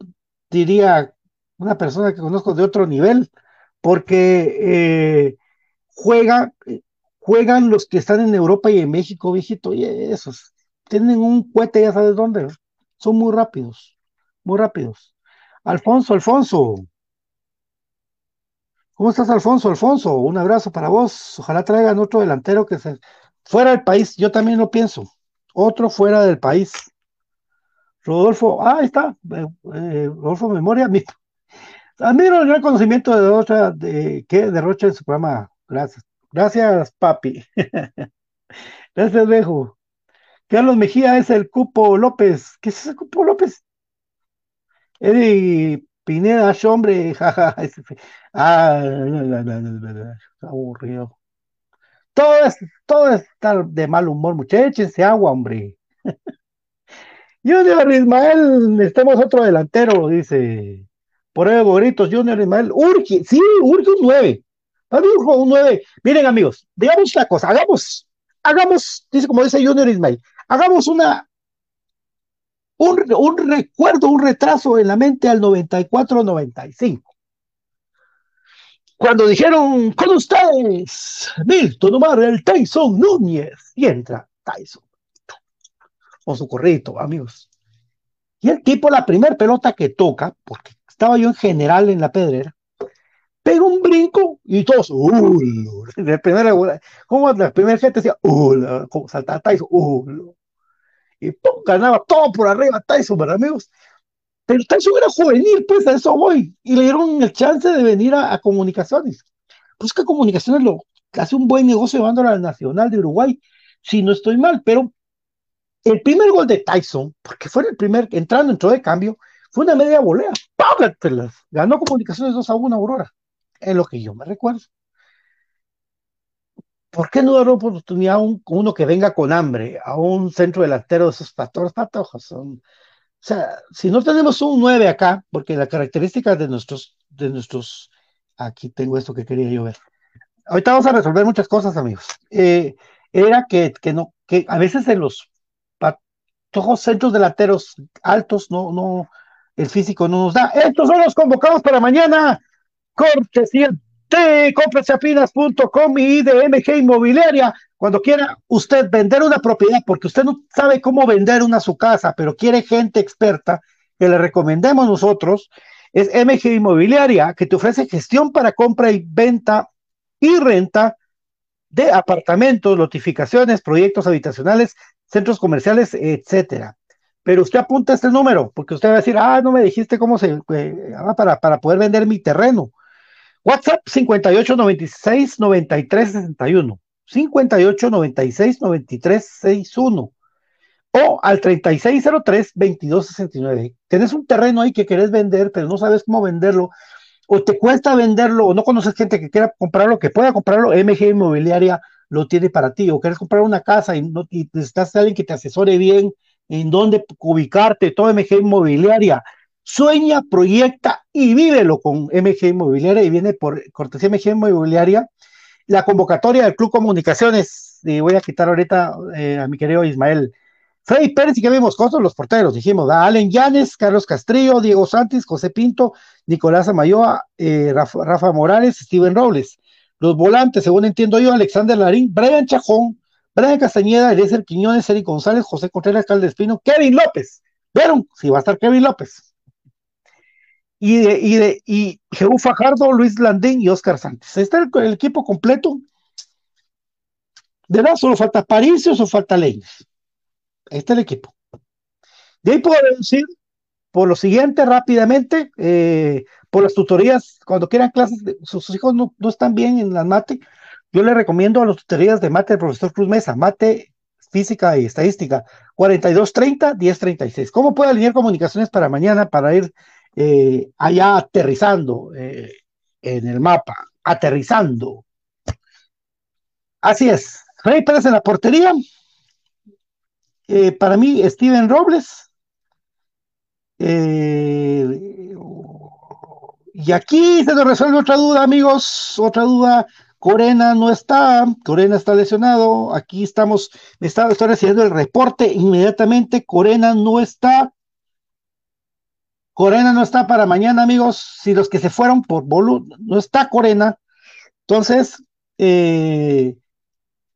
diría, una persona que conozco de otro nivel, porque eh, juega, juegan los que están en Europa y en México, viejito, y esos tienen un cohete, ya sabes dónde, son muy rápidos, muy rápidos. Alfonso, Alfonso, ¿Cómo estás, Alfonso? Alfonso, un abrazo para vos. Ojalá traigan otro delantero que se fuera del país. Yo también lo pienso. Otro fuera del país. Rodolfo, ah, ahí está. Eh, eh, Rodolfo Memoria. Mi, admiro el gran conocimiento de otra de que derrocha en su programa. Gracias. Gracias, papi. Gracias, viejo. Carlos Mejía es el Cupo López. ¿Qué es ese Cupo López? Eddie Pineda, hombre, jaja. Ah, aburrido. Todo es, todo está de mal humor, muchachos, agua, hombre. Junior Ismael, estemos otro delantero, dice. Por ahí, gorritos, Junior Ismael, urge, sí, urge un 9. un 9. Miren, amigos, digamos una cosa, hagamos, hagamos, dice como dice Junior Ismael, hagamos una un, recuerdo, un retraso en la mente al 94-95. Cuando dijeron, con ustedes, Milton Omar, el Tyson Núñez, y entra Tyson, con su corrito, amigos. Y el tipo, la primera pelota que toca, porque estaba yo en general en la pedrera, pega un brinco y todos, uh, primera, como la primera gente decía, uh, como saltaba Tyson, uh, y ¡pum! ganaba todo por arriba Tyson, ¿verdad, amigos? Pero Tyson era juvenil, pues a eso voy. Y le dieron el chance de venir a, comunicaciones. Pues que comunicaciones lo hace un buen negocio llevándolo al Nacional de Uruguay, si no estoy mal, pero el primer gol de Tyson, porque fue el primer, entrando, entró de cambio, fue una media volea. ¡Págatelas! Ganó comunicaciones 2 a 1 Aurora, en lo que yo me recuerdo. ¿Por qué no dar oportunidad a un, uno que venga con hambre, a un centro delantero de esos patojos? patojos o sea, si no tenemos un 9 acá, porque la característica de nuestros, de nuestros, aquí tengo esto que quería yo ver. Ahorita vamos a resolver muchas cosas, amigos. Eh, era que, que, no, que a veces en los patojos centros delanteros altos, no, no, el físico no nos da. Estos son los convocados para mañana. Cortesía de comprachapinas.com y de MG Inmobiliaria. Cuando quiera usted vender una propiedad, porque usted no sabe cómo vender una su casa, pero quiere gente experta que le recomendemos nosotros, es MG Inmobiliaria, que te ofrece gestión para compra y venta y renta de apartamentos, notificaciones, proyectos habitacionales, centros comerciales, etcétera. Pero usted apunta este número, porque usted va a decir, ah, no me dijiste cómo se, eh, para, para poder vender mi terreno. WhatsApp 58 96 93 61. 58 96 93 61. O al 3603 22 69. Tienes un terreno ahí que querés vender, pero no sabes cómo venderlo, o te cuesta venderlo, o no conoces gente que quiera comprarlo, que pueda comprarlo, MG Inmobiliaria lo tiene para ti, o quieres comprar una casa y, y necesitas alguien que te asesore bien en dónde ubicarte, todo MG Inmobiliaria. Sueña, proyecta y vívelo con MG Inmobiliaria y viene por cortesía MG Inmobiliaria la convocatoria del Club Comunicaciones. Y voy a quitar ahorita eh, a mi querido Ismael. Freddy Pérez y Kevin Moscoso, los porteros, dijimos, a Allen Llanes, Carlos Castrillo, Diego Santis, José Pinto, Nicolás Amayoa, eh, Rafa, Morales, Steven Robles. Los volantes, según entiendo yo, Alexander Larín, Brian Chajón, Brian Castañeda, Eliezer Quiñones, Eric González, José Contreras Caldespino, Kevin López. ¿Vieron? Si va a estar Kevin López. Y de, y de, y Jehú Fajardo, Luis Landín y Oscar Santos. Ahí está el, el, equipo completo. De verdad, solo falta París o falta Leyes. Ahí está el equipo. De ahí puedo decir, por lo siguiente, rápidamente, eh, por las tutorías, cuando quieran clases, sus hijos no, no, están bien en las mate, yo les recomiendo a las tutorías de mate del profesor Cruz Mesa, mate, física y estadística, 4230, 1036. ¿Cómo puede alinear comunicaciones para mañana para ir eh, allá aterrizando eh, en el mapa? Aterrizando. Así es. Rey Pérez en la portería, eh, para mí, Steven Robles. Y aquí se nos resuelve otra duda, amigos, otra duda. Corena no está, Corena está lesionado. Aquí estamos, me está, estoy recibiendo el reporte inmediatamente. Corena no está. Corena no está para mañana, amigos. Si los que se fueron por Bolu, no está Corena. Entonces, eh,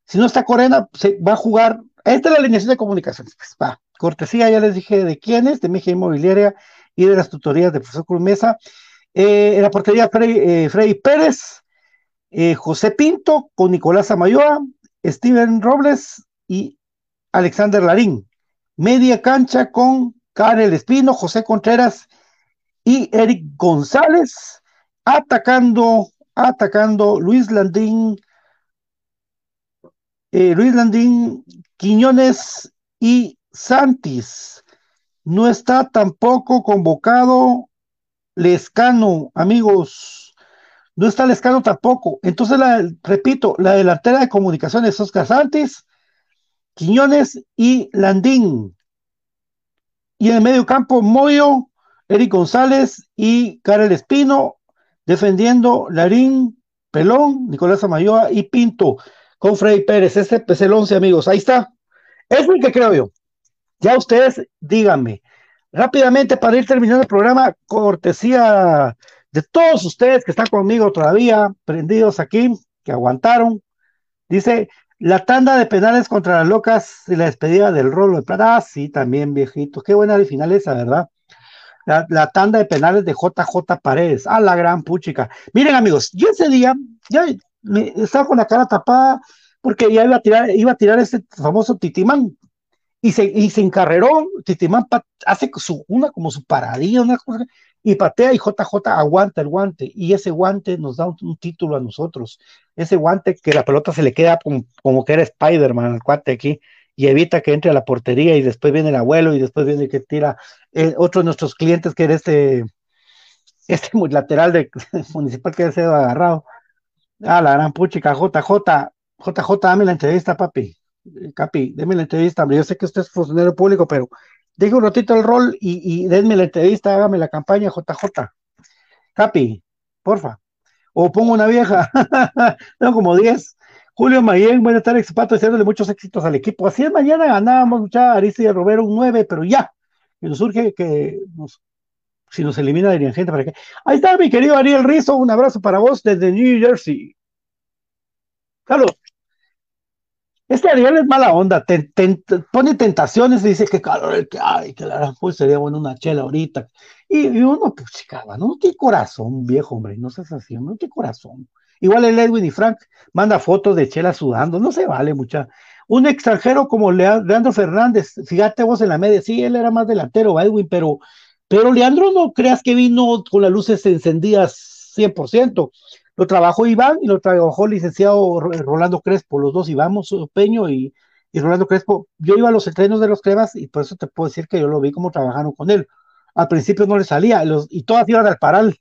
si no está Corena, se va a jugar esta es la alineación de comunicaciones. Pues va, cortesía, ya les dije de quiénes, de Mejía Inmobiliaria y de las tutorías de profesor Cruz Mesa. Eh, en la portería, Freddy, eh, Freddy Pérez, José Pinto con Nicolás Amayoa, Steven Robles y Alexander Larín. Media cancha con Karel Espino, José Contreras y Eric González. Atacando, atacando Luis Landín, eh, Luis Landín, Quiñones y Santis. No está tampoco convocado Lescano, amigos. No está Lescano tampoco. Entonces, la, repito, la delantera de comunicaciones, Oscar Santis, Quiñones y Landín. Y en el medio campo, Moyo, Eric González y Karel Espino, defendiendo Larín, Pelón, Nicolás Amayoa y Pinto con Freddy Pérez. Este es el 11, amigos. Ahí está. Es lo que creo yo. Ya ustedes díganme. Rápidamente, para ir terminando el programa, cortesía de todos ustedes que están conmigo todavía, prendidos aquí, que aguantaron. Dice, la tanda de penales contra las locas y la despedida del rolo de plata. Ah, sí, también, viejito. Qué buena de final esa, ¿verdad? La, tanda de penales de JJ Paredes. A la gran puchica. Miren, amigos, yo ese día, ya me, estaba con la cara tapada porque ya iba a tirar, iba a tirar ese famoso Titimán. Y se, y se encarreró, Titimán hace su, una como su paradilla, una cosa, y patea y JJ aguanta el guante. Y ese guante nos da un título a nosotros. Ese guante que la pelota se le queda como, que era Spider-Man, el guante aquí, y evita que entre a la portería y después viene el abuelo y después viene que tira eh, otro de nuestros clientes que era este, este lateral de municipal que ha sido agarrado. Ah, la gran puchica, JJ, JJ, dame la entrevista, papi. Capi, déme la entrevista, hombre. Yo sé que usted es funcionario público, pero deje un ratito el rol y, y denme la entrevista, hágame la campaña, JJ. Capi, porfa. O pongo una vieja. Tengo como 10. Julio Mayen, buenas tardes, expato, deseándole muchos éxitos al equipo. Así es, mañana ganábamos mucha Arista y Robero un 9, pero ya. Y nos surge que nos, si nos elimina la dirigente, ¿para qué? Ahí está mi querido Ariel Rizzo, un abrazo para vos desde New Jersey. Saludos. Este Ariel es mala onda, te, pone tentaciones y dice que calor el que hay, que la pues sería bueno una chela ahorita. Y, uno, pues chica, no tiene corazón, viejo hombre, no seas así, no tiene corazón. Igual el Edwin y Frank manda fotos de chela sudando, no se vale mucha. Un extranjero como Leandro Fernández, fíjate vos en la media, sí, él era más delantero, Edwin, pero, pero Leandro no creas que vino con las luces encendidas 100%. Lo trabajó Iván y lo trabajó el licenciado Rolando Crespo, los dos Iván Peño y, y Rolando Crespo. Yo iba a los entrenos de los Crevas y por eso te puedo decir que yo lo vi como trabajaron con él. Al principio no le salía y todas iban al paral.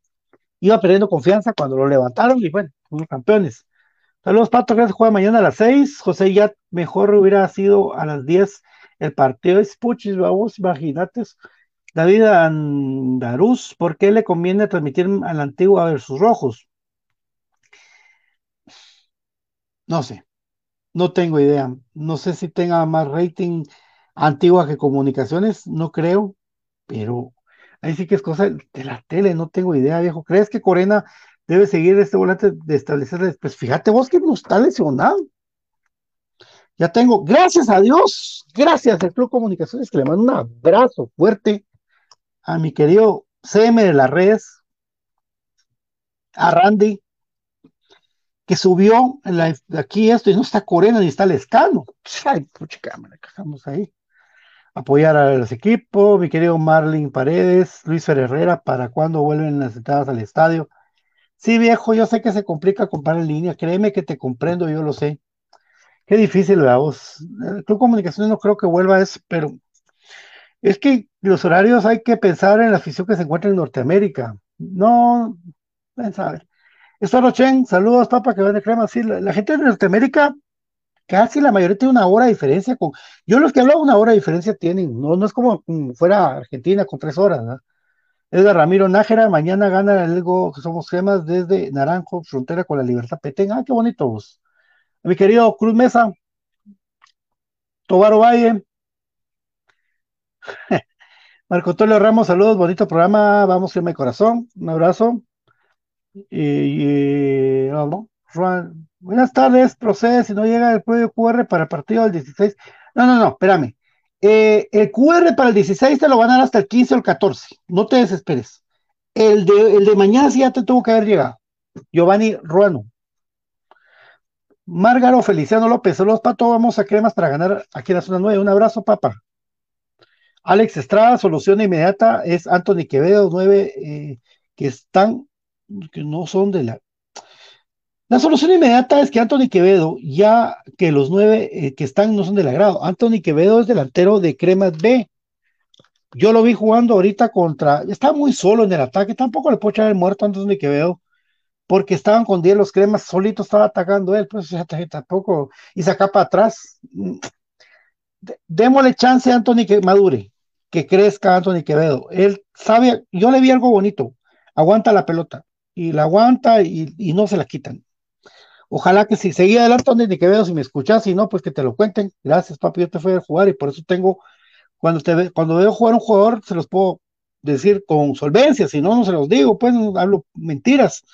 Iba perdiendo confianza cuando lo levantaron y bueno, fuimos campeones. Saludos, Pato, se juega mañana a las 6. José, ya mejor hubiera sido a las 10 el partido. Es puchis, vamos, imagínate. David Andaruz, ¿por qué le conviene transmitir a la antigua versus rojos? No sé, no tengo idea. No sé si tenga más rating antigua que comunicaciones, no creo, pero ahí sí que es cosa de la tele, no tengo idea, viejo. ¿Crees que Corena debe seguir este volante de establecer? Pues fíjate vos que no está lesionado. Ya tengo, gracias a Dios, gracias al Club Comunicaciones, que le mando un abrazo fuerte a mi querido CM de las redes, a Randy, que subió aquí esto y no está Corena ni está Lescano. Ay, pucha cámara, estamos ahí. Apoyar a los equipos, mi querido Marlin Paredes, Luis Herrera, para cuando vuelven las entradas al estadio. Sí, viejo, yo sé que se complica comprar en línea, créeme que te comprendo, yo lo sé. Qué difícil, vos. El Club Comunicaciones no creo que vuelva a eso, pero es que los horarios hay que pensar en la afición que se encuentra en Norteamérica. No, ven saber. Esto Rochen, saludos, papá, que vende crema. Sí, la, la, gente de Norteamérica, casi la mayoría tiene una hora de diferencia con. Yo los que hablo una hora de diferencia tienen, no, no es como, fuera Argentina con tres horas, ¿no? Edgar Ramiro Nájera, mañana gana el Ego, que somos gemas desde Naranjo, frontera con la Libertad Petén. Ah, qué bonito. Mi querido Cruz Mesa, Tobaro Valle, Marco Antonio Ramos, saludos, bonito programa, vamos, firme corazón, un abrazo. Y, y vamos, Juan, buenas tardes, procede, si no llega el código QR para el partido del 16. No, no, no, espérame. Eh, el QR para el 16 te lo van a dar hasta el 15 o el 14, no te desesperes. El de, el de mañana sí ya te tuvo que haber llegado. Giovanni Ruano. Márgaro Feliciano López, saludos Pato, vamos a cremas para ganar aquí en la zona 9. Un abrazo, papá. Alex Estrada, solución inmediata es Anthony Quevedo, nueve eh, que están, que no son de la. La solución inmediata es que Anthony Quevedo, ya que los nueve eh, que están no son del agrado. Anthony Quevedo es delantero de Cremas B. Yo lo vi jugando ahorita contra. Está muy solo en el ataque. Tampoco le puedo echar el muerto a Anthony Quevedo, porque estaban con 10 los Cremas, solito estaba atacando él. Pues tampoco. Y saca para atrás. Démosle chance a Anthony que madure que crezca Anthony Quevedo. Él sabe, yo le vi algo bonito, aguanta la pelota y la aguanta y, y no se la quitan. Ojalá que si seguía adelante Anthony Quevedo, si me escuchas, si no, pues que te lo cuenten. Gracias, papi, yo te fui a jugar y por eso tengo, cuando, te, cuando veo jugar un jugador, se los puedo decir con solvencia, si no, no se los digo, pues hablo mentiras.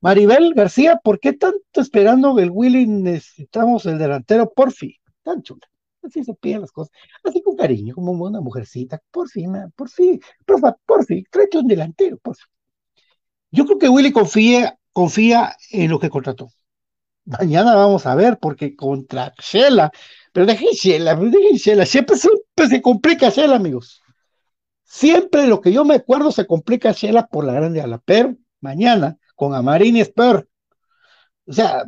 Maribel García, ¿por qué tanto esperando el Willy necesitamos el delantero Porfi? Tan chula. Así se piden las cosas, así con cariño, como una mujercita, por fin, por fin, profa, por fin, un delantero, por fin. Yo creo que Willy confía, confía en lo que contrató. Mañana vamos a ver, porque contra Shela, pero dejen Shela, dejen Shela, siempre, siempre se complica Shela, amigos. Siempre lo que yo me acuerdo se complica Shela por la grande ala, pero mañana con Amarini Esper, o sea,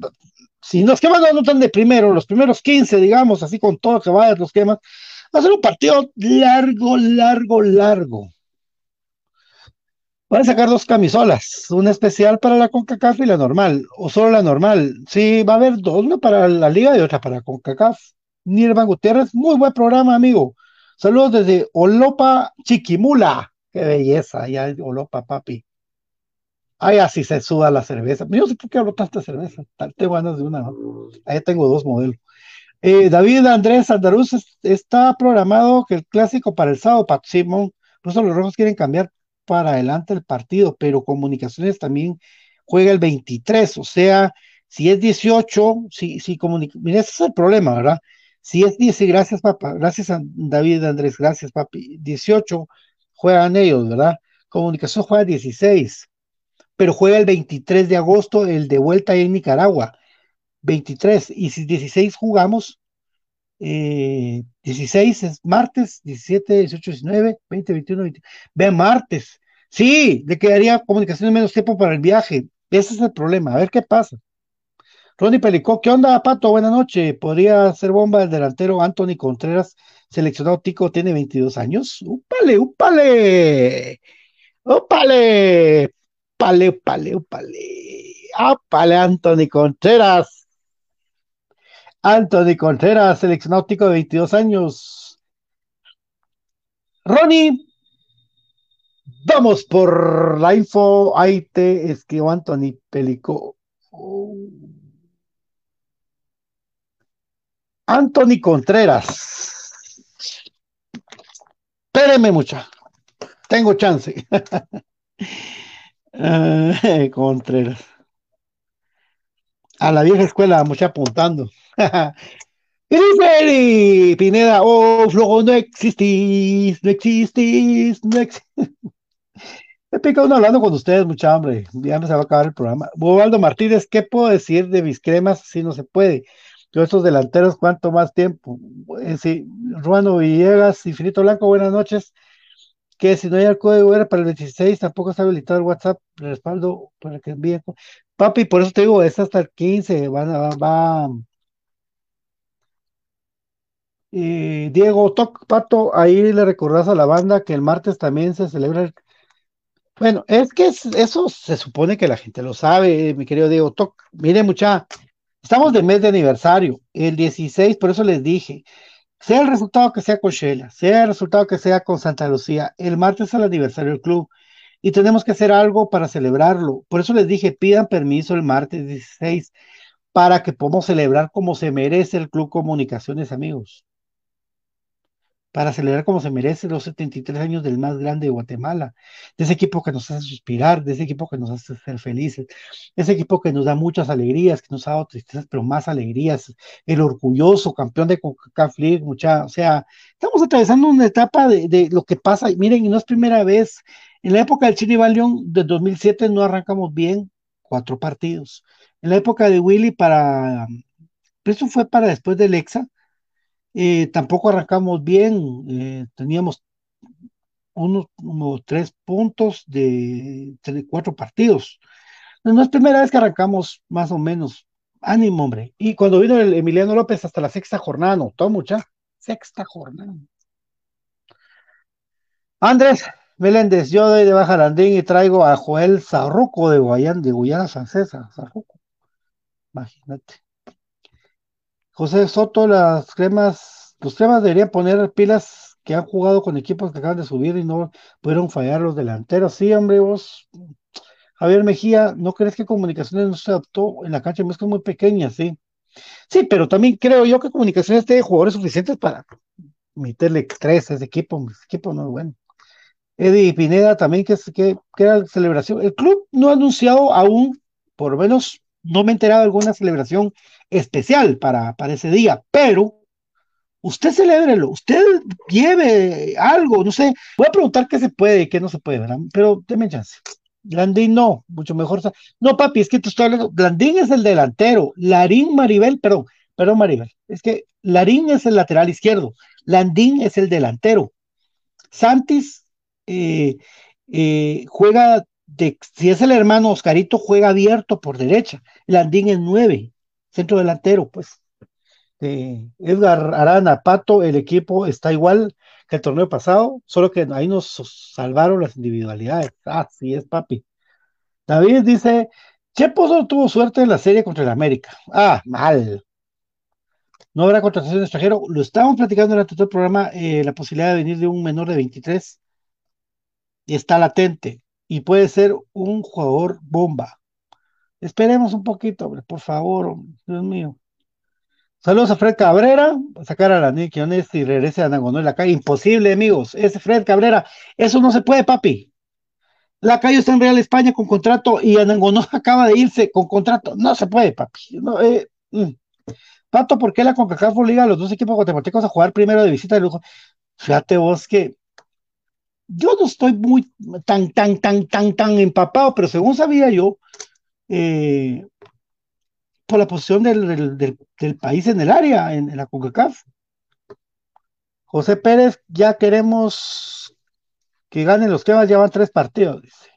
si los quemas no están de primero, los primeros 15, digamos, así con todo que va los quemas, va a ser un partido largo, largo, largo. Van a sacar dos camisolas, una especial para la CONCACAF y la normal, o solo la normal. Sí, va a haber dos, una para la liga y otra para CONCACAF. Nirvan Gutiérrez, muy buen programa, amigo. Saludos desde Olopa Chiquimula. Qué belleza, ya Olopa, papi. Ay, así se suda la cerveza. Yo sé por qué hablo tanta cerveza. Tengo ganas de una. Ahí tengo dos modelos. Eh, David Andrés Andaruz está programado que el clásico para el sábado, Pat Simón. Por eso los rojos quieren cambiar para adelante el partido, pero Comunicaciones también juega el 23. O sea, si es 18, si, si. Mira, ese es el problema, ¿verdad? Si es 10, gracias, papá. Gracias a David Andrés, gracias, papi. 18 juegan ellos, ¿verdad? Comunicación juega 16 pero juega el 23 de agosto el de vuelta en Nicaragua. 23, y si 16 jugamos, eh, 16 es martes, 17, 18, 19, 20, 21, 20. Vean, martes. Sí, le quedaría comunicación menos tiempo para el viaje. Ese es el problema. A ver qué pasa. Ronnie Pelicó, ¿qué onda, Pato? Buenas noches. ¿Podría ser bomba el delantero Anthony Contreras, seleccionado Tico, tiene 22 años? ¡Upale, upale! ¡Upale! Pale, pale, pale. Ah, pale, Anthony Contreras. Anthony Contreras, seleccionado tico de 22 años. Ronnie, Vamos por la info. Ahí te escribo Anthony Pelico. Anthony Contreras. Espéreme mucha. Tengo chance. Ah, Contreras. A la vieja escuela, mucha apuntando. Periferi, Pineda, oh, flojo, no existís, no existís, no existís. Me pica uno hablando con ustedes, mucha hambre. Ya no se va a acabar el programa. Bobaldo Martínez, ¿qué puedo decir de mis cremas si no se puede? Yo estos delanteros, ¿cuánto más tiempo? Eh, sí, Ruano Villegas, Infinito Blanco, buenas noches. Que si no hay el código era para el 26, tampoco está habilitado el WhatsApp, respaldo para que envíen. Papi, por eso te digo, es hasta el 15, van a, va, Diego Toc Pato, ahí le recordás a la banda que el martes también se celebra el... Bueno, es que es- eso se supone que la gente lo sabe, mi querido Diego Toc. Mire, mucha, estamos de mes de aniversario, el 16, por eso les dije, sea el resultado que sea con Sheila, sea el resultado que sea con Santa Lucía, el martes es el aniversario del club y tenemos que hacer algo para celebrarlo. Por eso les dije, pidan permiso el martes 16 para que podamos celebrar como se merece el Club Comunicaciones, amigos para celebrar como se merece los 73 años del más grande de Guatemala, de ese equipo que nos hace suspirar, de ese equipo que nos hace ser felices, ese equipo que nos da muchas alegrías, que nos ha dado tristezas, pero más alegrías, el orgulloso campeón de CONCACAF League, mucha, o sea, estamos atravesando una etapa de, lo que pasa, y miren, no es primera vez, en la época del Chile León de 2007 no arrancamos bien, cuatro partidos, en la época de Willy para, eso fue para después del EXA, eh, tampoco arrancamos bien, eh, teníamos unos, unos tres puntos de, de cuatro partidos. No, es primera vez que arrancamos más o menos. Ánimo, hombre. Y cuando vino el Emiliano López hasta la sexta jornada, no, todo mucha. Sexta jornada. Andrés Meléndez, yo doy de baja Landín y traigo a Joel Zarruco de Guayán, de Guyana Francesa. Zarruco. Imagínate. José Soto, las cremas, los cremas deberían poner pilas que han jugado con equipos que acaban de subir y no pudieron fallar los delanteros. Sí, hombre, vos, Javier Mejía, ¿no crees que Comunicaciones no se adaptó en la cancha? Es muy pequeña, sí. Sí, pero también creo yo que Comunicaciones tiene jugadores suficientes para meterle estrés a ese equipo. Ese equipo no es bueno. Eddie Pineda también, que, que, que era celebración. El club no ha anunciado aún, por lo menos no me he enterado de alguna celebración especial para, para ese día, pero usted celébrelo, usted lleve algo, no sé, voy a preguntar qué se puede y qué no se puede, ¿verdad? Pero déme chance. Blandín no, mucho mejor. No, papi, es que te estoy hablando. Blandín es el delantero. Larín Maribel, perdón, perdón, Maribel. Es que Larín es el lateral izquierdo. Landín es el delantero. Santis eh, eh, juega si es el hermano Oscarito, juega abierto por derecha. Landín es nueve, centro delantero, pues. Edgar Arana, Pato, el equipo está igual que el torneo pasado, solo que ahí nos salvaron las individualidades. Así es, papi. David dice, Chepo solo tuvo suerte en la serie contra el América. Ah, mal. No habrá contratación de extranjero. Lo estábamos platicando durante todo el programa, eh, la posibilidad de venir de un menor de 23 y está latente y puede ser un jugador bomba. Esperemos un poquito, por favor, Dios mío. Saludos a Fred Cabrera, sacar a la Nick y regrese a la calle. Imposible, amigos. Ese Fred Cabrera, eso no se puede, papi. La calle está en Real España con contrato y Anangonó acaba de irse con contrato. No se puede, papi. No, eh, mm. Pato, ¿por qué la CONCACAF obliga a los dos equipos guatemaltecos a jugar primero de visita de lujo? Fíjate vos que yo no estoy muy tan, tan, tan, tan, tan empapado, pero según sabía yo, eh, por la posición del, del, país en el área, en, la CONCACAF. José Pérez, ya queremos que ganen los que ya van tres partidos, dice.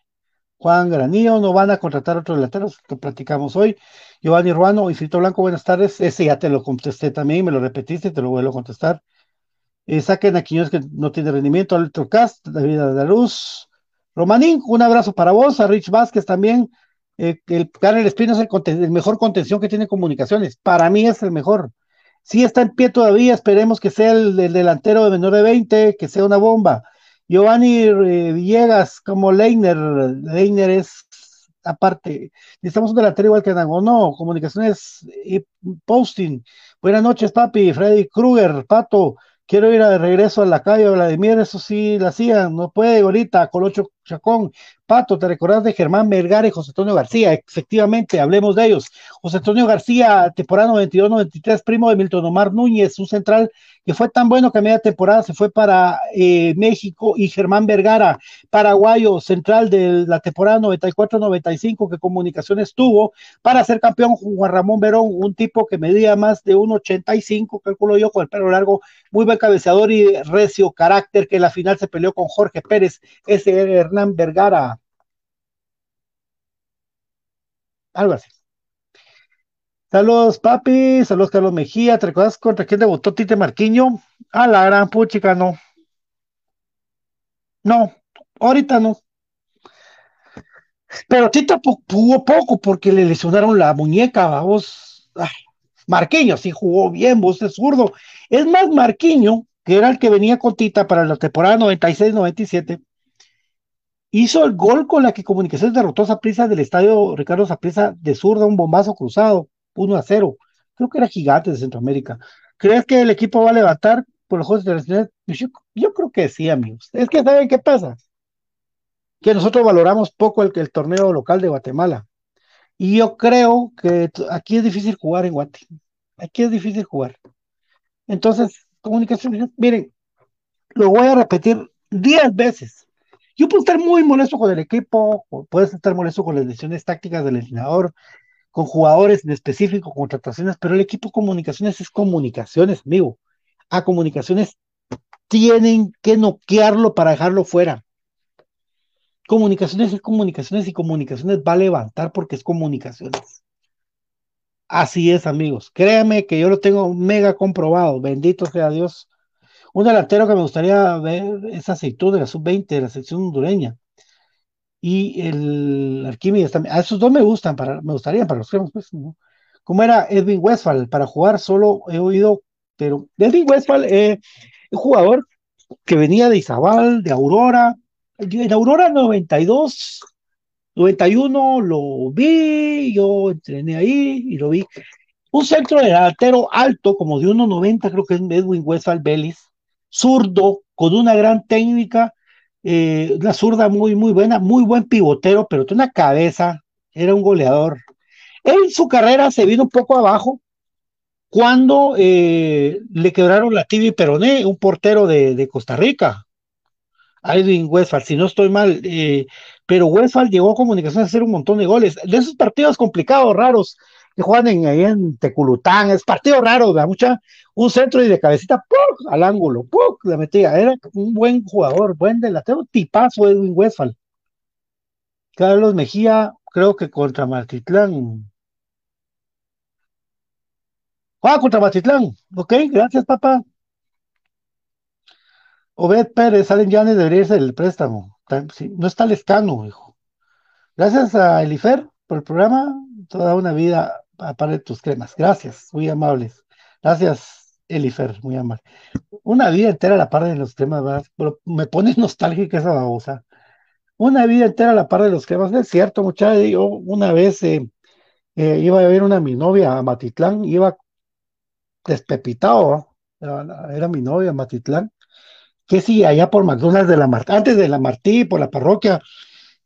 Juan Granillo, no van a contratar otros delanteros, que platicamos hoy. Giovanni Ruano, Infinito Blanco, buenas tardes. Ese ya te lo contesté también, me lo repetiste, te lo vuelvo a contestar. Eh, saquen a Quiñones que no tiene rendimiento, Electrocast, David Andaluz. Romanín, un abrazo para vos, a Rich Vázquez también. Eh, el Karel Espino es el, mejor contención que tiene comunicaciones. Para mí es el mejor. Si está en pie todavía, esperemos que sea el, el delantero de menor de 20, que sea una bomba. Giovanni eh, Villegas como Leiner. Leiner es aparte. Necesitamos un delantero igual que Dango. No, comunicaciones y posting. Buenas noches, papi. Freddy Krueger, Pato. Quiero ir de regreso a la calle Vladimir, eso sí la hacían, no puede ahorita, Colocho Chacón, Pato, ¿te recordás de Germán Vergara y José Antonio García? Efectivamente, hablemos de ellos. José Antonio García, temporada 92-93, primo de Milton Omar Núñez, un central que fue tan bueno que media temporada se fue para eh, México y Germán Vergara, paraguayo, central de la temporada 94-95 que Comunicaciones tuvo para ser campeón Juan Ramón Verón, un tipo que medía más de 1,85, calculo yo, con el pelo largo, muy buen cabeceador y recio carácter, que en la final se peleó con Jorge Pérez, ese era Hernán Vergara. Algo así. Saludos, papi. Saludos, Carlos Mejía. ¿Te recuerdas contra quién debutó Tite Marquiño? A la gran puchica, no. No, ahorita no. Pero Tite jugó poco porque le lesionaron la muñeca, vos. Marquiño sí jugó bien, vos es zurdo. Es más, Marquiño, que era el que venía con Tita para la temporada 96-97, hizo el gol con la que Comunicaciones derrotó a Zaprisa del estadio Ricardo Zaprisa de zurda, un bombazo cruzado. 1 a 0. Creo que era gigante de Centroamérica. ¿Crees que el equipo va a levantar por los Juegos Internacionales? Yo, yo creo que sí, amigos. Es que, ¿saben qué pasa? Que nosotros valoramos poco el, el torneo local de Guatemala. Y yo creo que aquí es difícil jugar en Guate. Aquí es difícil jugar. Entonces, comunicación, miren, lo voy a repetir 10 veces. Yo puedo estar muy molesto con el equipo, puedes estar molesto con las decisiones tácticas del entrenador, con jugadores en específico, contrataciones, pero el equipo comunicaciones es comunicaciones, amigo. A comunicaciones tienen que noquearlo para dejarlo fuera. Comunicaciones es comunicaciones y comunicaciones va a levantar porque es comunicaciones. Así es, amigos. Créanme que yo lo tengo mega comprobado. Bendito sea Dios. Un delantero que me gustaría ver es aceitud de la sub-20 de la sección hondureña y el Arquímedes también. A esos dos me gustan, para, me gustaría para los cremas, pues, Como era Edwin Westphal, para jugar solo he oído, pero Edwin Westphal es un jugador que venía de Izabal, de Aurora, en Aurora 92, 91 lo vi, yo entrené ahí y lo vi. Un centro delantero alto, como de 1.90, creo que es Edwin Westphal Vélez, zurdo, con una gran técnica, eh, una zurda muy, muy buena, muy buen pivotero, pero tiene una cabeza, era un goleador. En su carrera se vino un poco abajo cuando eh, le quebraron la tibia y peroné, un portero de, Costa Rica, Edwin Westphal, si no estoy mal, eh, pero Westphal llegó a comunicación a hacer un montón de goles. De esos partidos complicados, raros, que juegan en, ahí en Teculután, es partido raro, da mucha, un centro y de cabecita, ¡pum! al ángulo, ¡pum! la metía, era un buen jugador, buen delantero, tipazo Edwin Westphal. Carlos Mejía, creo que contra Matitlán. Ah, contra Matitlán, ok, gracias papá. Obed Pérez, Salen Llanes debería ser el préstamo. no está lescano, hijo. Gracias a Elifer por el programa, toda una vida aparte tus cremas. Gracias, muy amables. Gracias, Elifer, muy amable. Una vida entera a la par de los cremas, ¿verdad? Pero me pones nostálgica esa babosa. Una vida entera a la par de los cremas. Es cierto, muchachos. Yo una vez eh, eh, iba a ver una mi novia a Matitlán, iba despepitado, era, mi novia Matitlán, que sí, allá por McDonald's de la Martí, antes de la Martí, por la parroquia,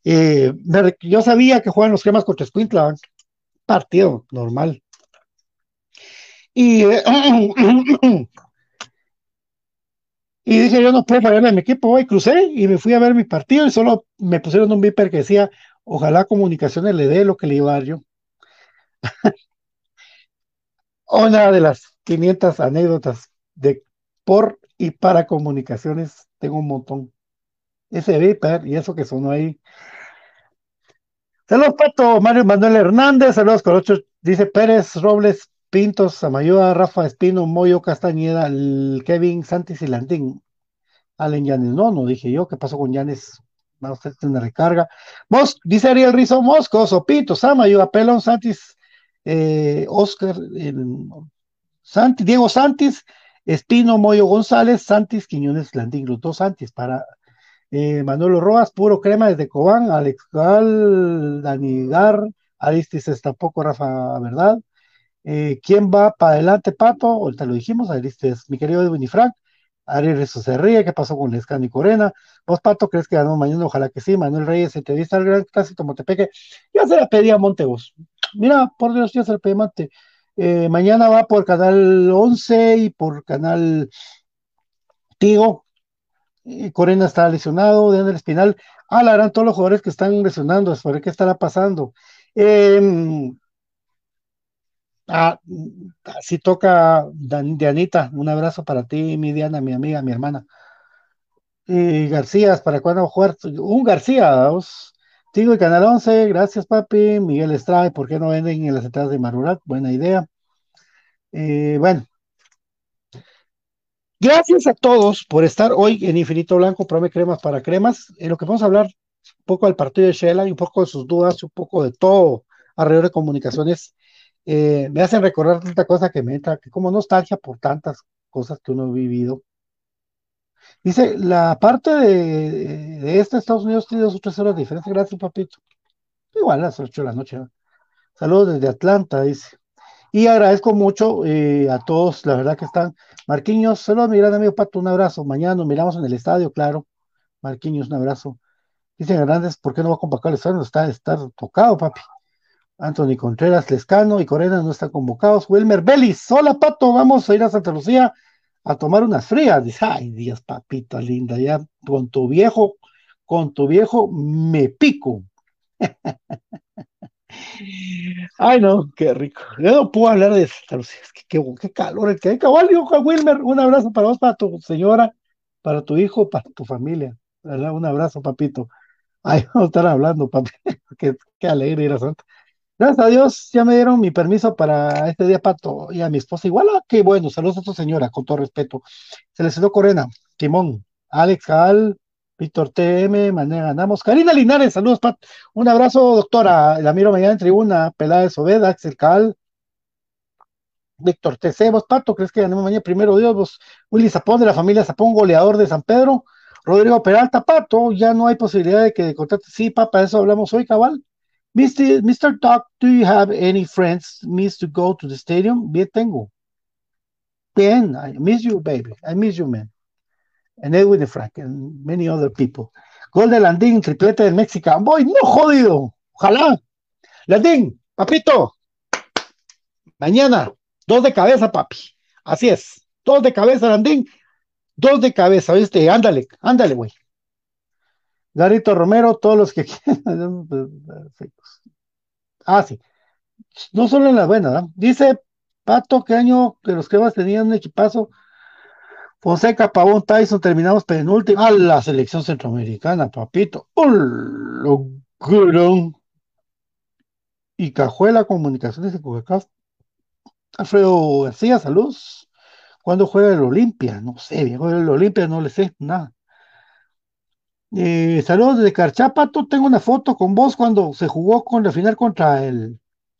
eh, yo sabía que juegan los cremas contra Squintla, partido normal. Y, y dije, yo no puedo fallarle a mi equipo, hoy crucé y me fui a ver mi partido y solo me pusieron un viper que decía, ojalá comunicaciones le dé lo que le iba a dar yo. Una de las 500 anécdotas de por y para comunicaciones, tengo un montón. Ese viper y eso que sonó ahí Saludos, Pato, Mario Manuel Hernández, saludos, Colocho, dice Pérez, Robles, Pintos, Samayoa, Rafa Espino, Moyo, Castañeda, Kevin, Santis y Landín. Allen Yanes, no, no dije yo, ¿qué pasó con Yanes? Vamos a una recarga. Mos, dice Ariel Rizo, Mosco, Sopito, Samayoa, Pelón, Santis, eh, Oscar, Santis, Diego Santis, Espino, Moyo González, Santis, Quiñones, Landín, los dos Santis para Eh, Manuel Rojas, puro crema desde Cobán, Alex Gal, Danigar, Aristis está poco, Rafa, ¿verdad? Eh, ¿Quién va para adelante, Pato? Ahorita lo dijimos, Aristis, mi querido Edwin y Frank. Ari Rizzo se ríe, ¿qué pasó con Lescano y Corena? ¿Vos, Pato, crees que ganó mañana? Ojalá que sí. Manuel Reyes, entrevista al gran clásico Montepeque. Ya se la pedí a Montevos. Mira, por Dios, ya se la pedí a Monte. Eh, mañana va por canal 11 y por canal Tigo. Eh, Corena está lesionado, el Espinal. Ah, la harán todos los jugadores que están lesionando, a qué estará pasando. Eh, ah, si toca Dianita, un abrazo para ti, mi Diana, mi amiga, mi hermana. Y García, ¿para cuándo jugar? Un García, vamos. Tigo y Canal 11, gracias papi. Miguel Estrada, ¿por qué no venden en las entradas de Marurat? Buena idea. Eh, bueno, gracias a todos por estar hoy en Infinito Blanco, Prome Cremas para Cremas. En lo que vamos a hablar un poco del partido de Shela y un poco de sus dudas, un poco de todo alrededor de comunicaciones. Eh, me hacen recordar tanta cosa que me entra, que como nostalgia por tantas cosas que uno ha vivido. Dice, la parte de, de este Estados Unidos tiene dos o tres horas de diferencia. Gracias, papito. Igual las ocho de la noche. ¿no? Saludos desde Atlanta, dice. Y agradezco mucho eh, a todos, la verdad que están. Marquiños, saludos, mi gran amigo Pato, un abrazo. Mañana nos miramos en el estadio, claro. Marquiños, un abrazo. Dice Hernández, ¿por qué no va a convocar el estadio? Está, está tocado, papi. Anthony Contreras, Lescano y Corena no están convocados. Wilmer Belis, hola Pato, vamos a ir a Santa Lucía a tomar unas frías. Dice, ay Dios, papito linda, ya con tu viejo, con tu viejo me pico. Ay, no, qué rico. Yo no puedo hablar de Santa Lucía, es que qué, qué calor hay. Cabal, Wilmer, un abrazo para vos, para tu señora, para tu hijo, para tu familia. ¿verdad? Un abrazo, papito. Ay, a estar hablando, papi. qué, qué alegre ir a Santa. Gracias a Dios, ya me dieron mi permiso para este día, Pato, y a mi esposa igual. Ah, qué bueno, saludos a tu señora, con todo respeto. Se le Corena, Timón, Alex Gal, Víctor TM, Mané ganamos. Karina Linares, saludos, Pat. Un abrazo, doctora. La miro mañana en tribuna. Peláez Obed, Axel Cal. Víctor TC, vos, Pato, ¿crees que ganemos mañana? Primero Dios, vos. Willy Zapón de la familia Zapón, goleador de San Pedro. Rodrigo Peralta, Pato, ya no hay posibilidad de que contrate. Sí, papá, eso hablamos hoy, cabal. Mr. Mr. Doc, do you have any friends miss to go to the stadium? Bien, tengo. Bien, I miss you, baby. I miss you, man. And Edwin Frank and many other people. Gol de Landín, triplete del México. Voy, no jodido. Ojalá. Landín, papito. Mañana, dos de cabeza, papi. Así es. Dos de cabeza, Landín. Dos de cabeza, ¿viste? Ándale, ándale, güey. Garito Romero, todos los que quieran. ah, sí. No solo en la buena, ¿no? Dice Pato que año que los cremas tenían un equipazo. Fonseca, Pavón, Tyson, terminamos penúltimo. A la selección centroamericana, papito. Y Cajuela Comunicaciones de Coca-Cola. Alfredo García, saludos. ¿Cuándo juega el Olimpia? No sé, viejo, el Olimpia no le sé nada. Eh, saludos desde Carchapato, tengo una foto con vos cuando se jugó con la final contra el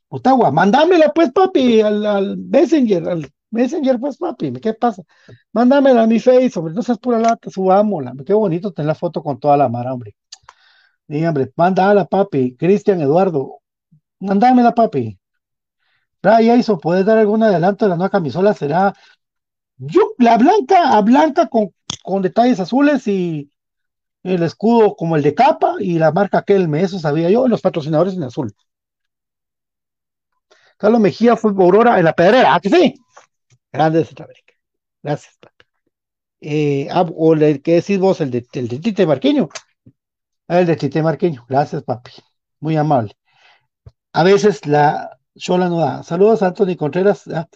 Ottawa. Mándamela pues, papi, al, al Messenger, al Messenger, pues, papi, ¿qué pasa? Mándamela a mi face, hombre, no seas pura lata, subámosla. Qué bonito tener la foto con toda la mara, hombre. Sí, hombre, mándala, papi. Cristian Eduardo, mándamela, papi. Jason, ¿puedes dar algún adelanto de la nueva camisola? Será yo, la blanca a blanca con, con detalles azules y el escudo como el de capa y la marca Kelme, eso sabía yo, los patrocinadores en azul. Carlos Mejía fue Aurora en la pedrera, ¿ah, que sí? Grande de Centroamérica. Gracias, papi. Eh, ah, o el que decís vos, el de, el de Tite Marqueño. Ah, el de Tite Marqueño. Gracias, papi. Muy amable. A veces la Chola no da. Saludos a Anthony Contreras. Ah,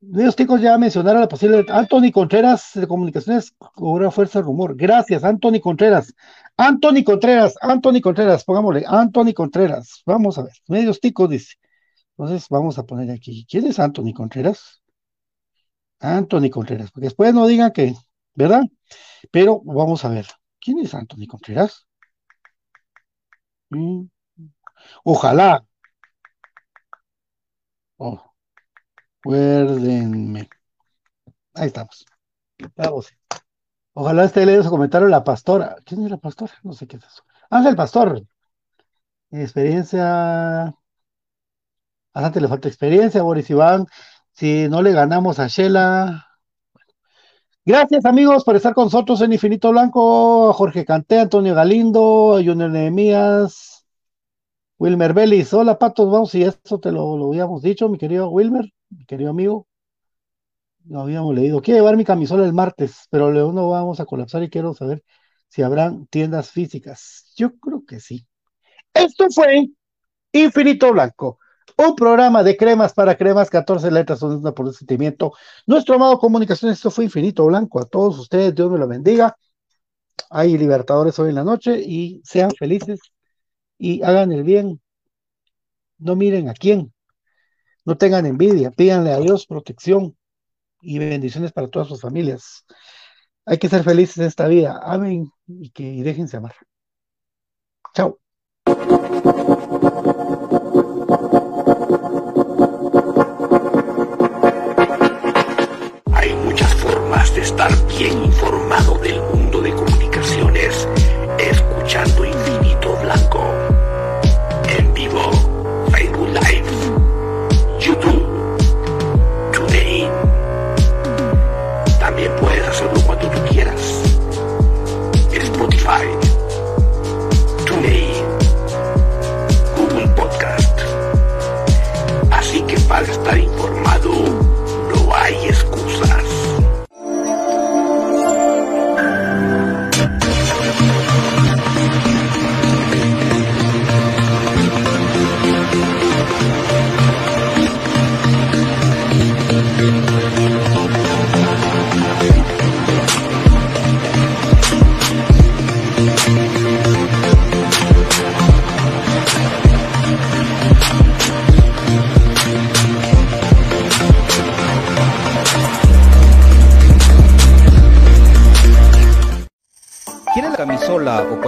Dios chicos ya mencionaron la posible. Anthony Contreras de Comunicaciones cobra fuerza rumor. Gracias, Anthony Contreras. Anthony Contreras, Anthony Contreras, pongámosle, Anthony Contreras. Vamos a ver, medios ticos dice. Entonces vamos a poner aquí. ¿Quién es Anthony Contreras? Anthony Contreras, porque después no digan que, ¿verdad? Pero vamos a ver. ¿Quién es Anthony Contreras? Mm. Ojalá. Oh. Acuérdenme. Ahí estamos. Ojalá esté leyendo su comentario la pastora. ¿Quién es la pastora? No sé qué es eso. Ángel Pastor. Experiencia. Bastante le falta experiencia, Boris Iván. Si no le ganamos a Shela. Gracias, amigos, por estar con nosotros en Infinito Blanco. Jorge Canté, Antonio Galindo, Junior Nehemías, Wilmer Vélez. Hola, Patos, vamos, y eso te lo, lo habíamos dicho, mi querido Wilmer, mi querido amigo. Lo habíamos leído. Quiero llevar mi camisola el martes, pero luego no vamos a colapsar y quiero saber si habrán tiendas físicas. Yo creo que sí. Esto fue Infinito Blanco, un programa de cremas para cremas, 14 letras, una por el sentimiento. Nuestro amado comunicación, esto fue Infinito Blanco. A todos ustedes, Dios me lo bendiga. Hay libertadores hoy en la noche y sean felices y hagan el bien. No miren a quién. No tengan envidia. Pídanle a Dios protección y bendiciones para todas sus familias. Hay que ser felices en esta vida. Amen y que y déjense amar. Chao. Bien informado del mundo de comunicaciones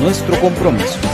nuestro compromiso.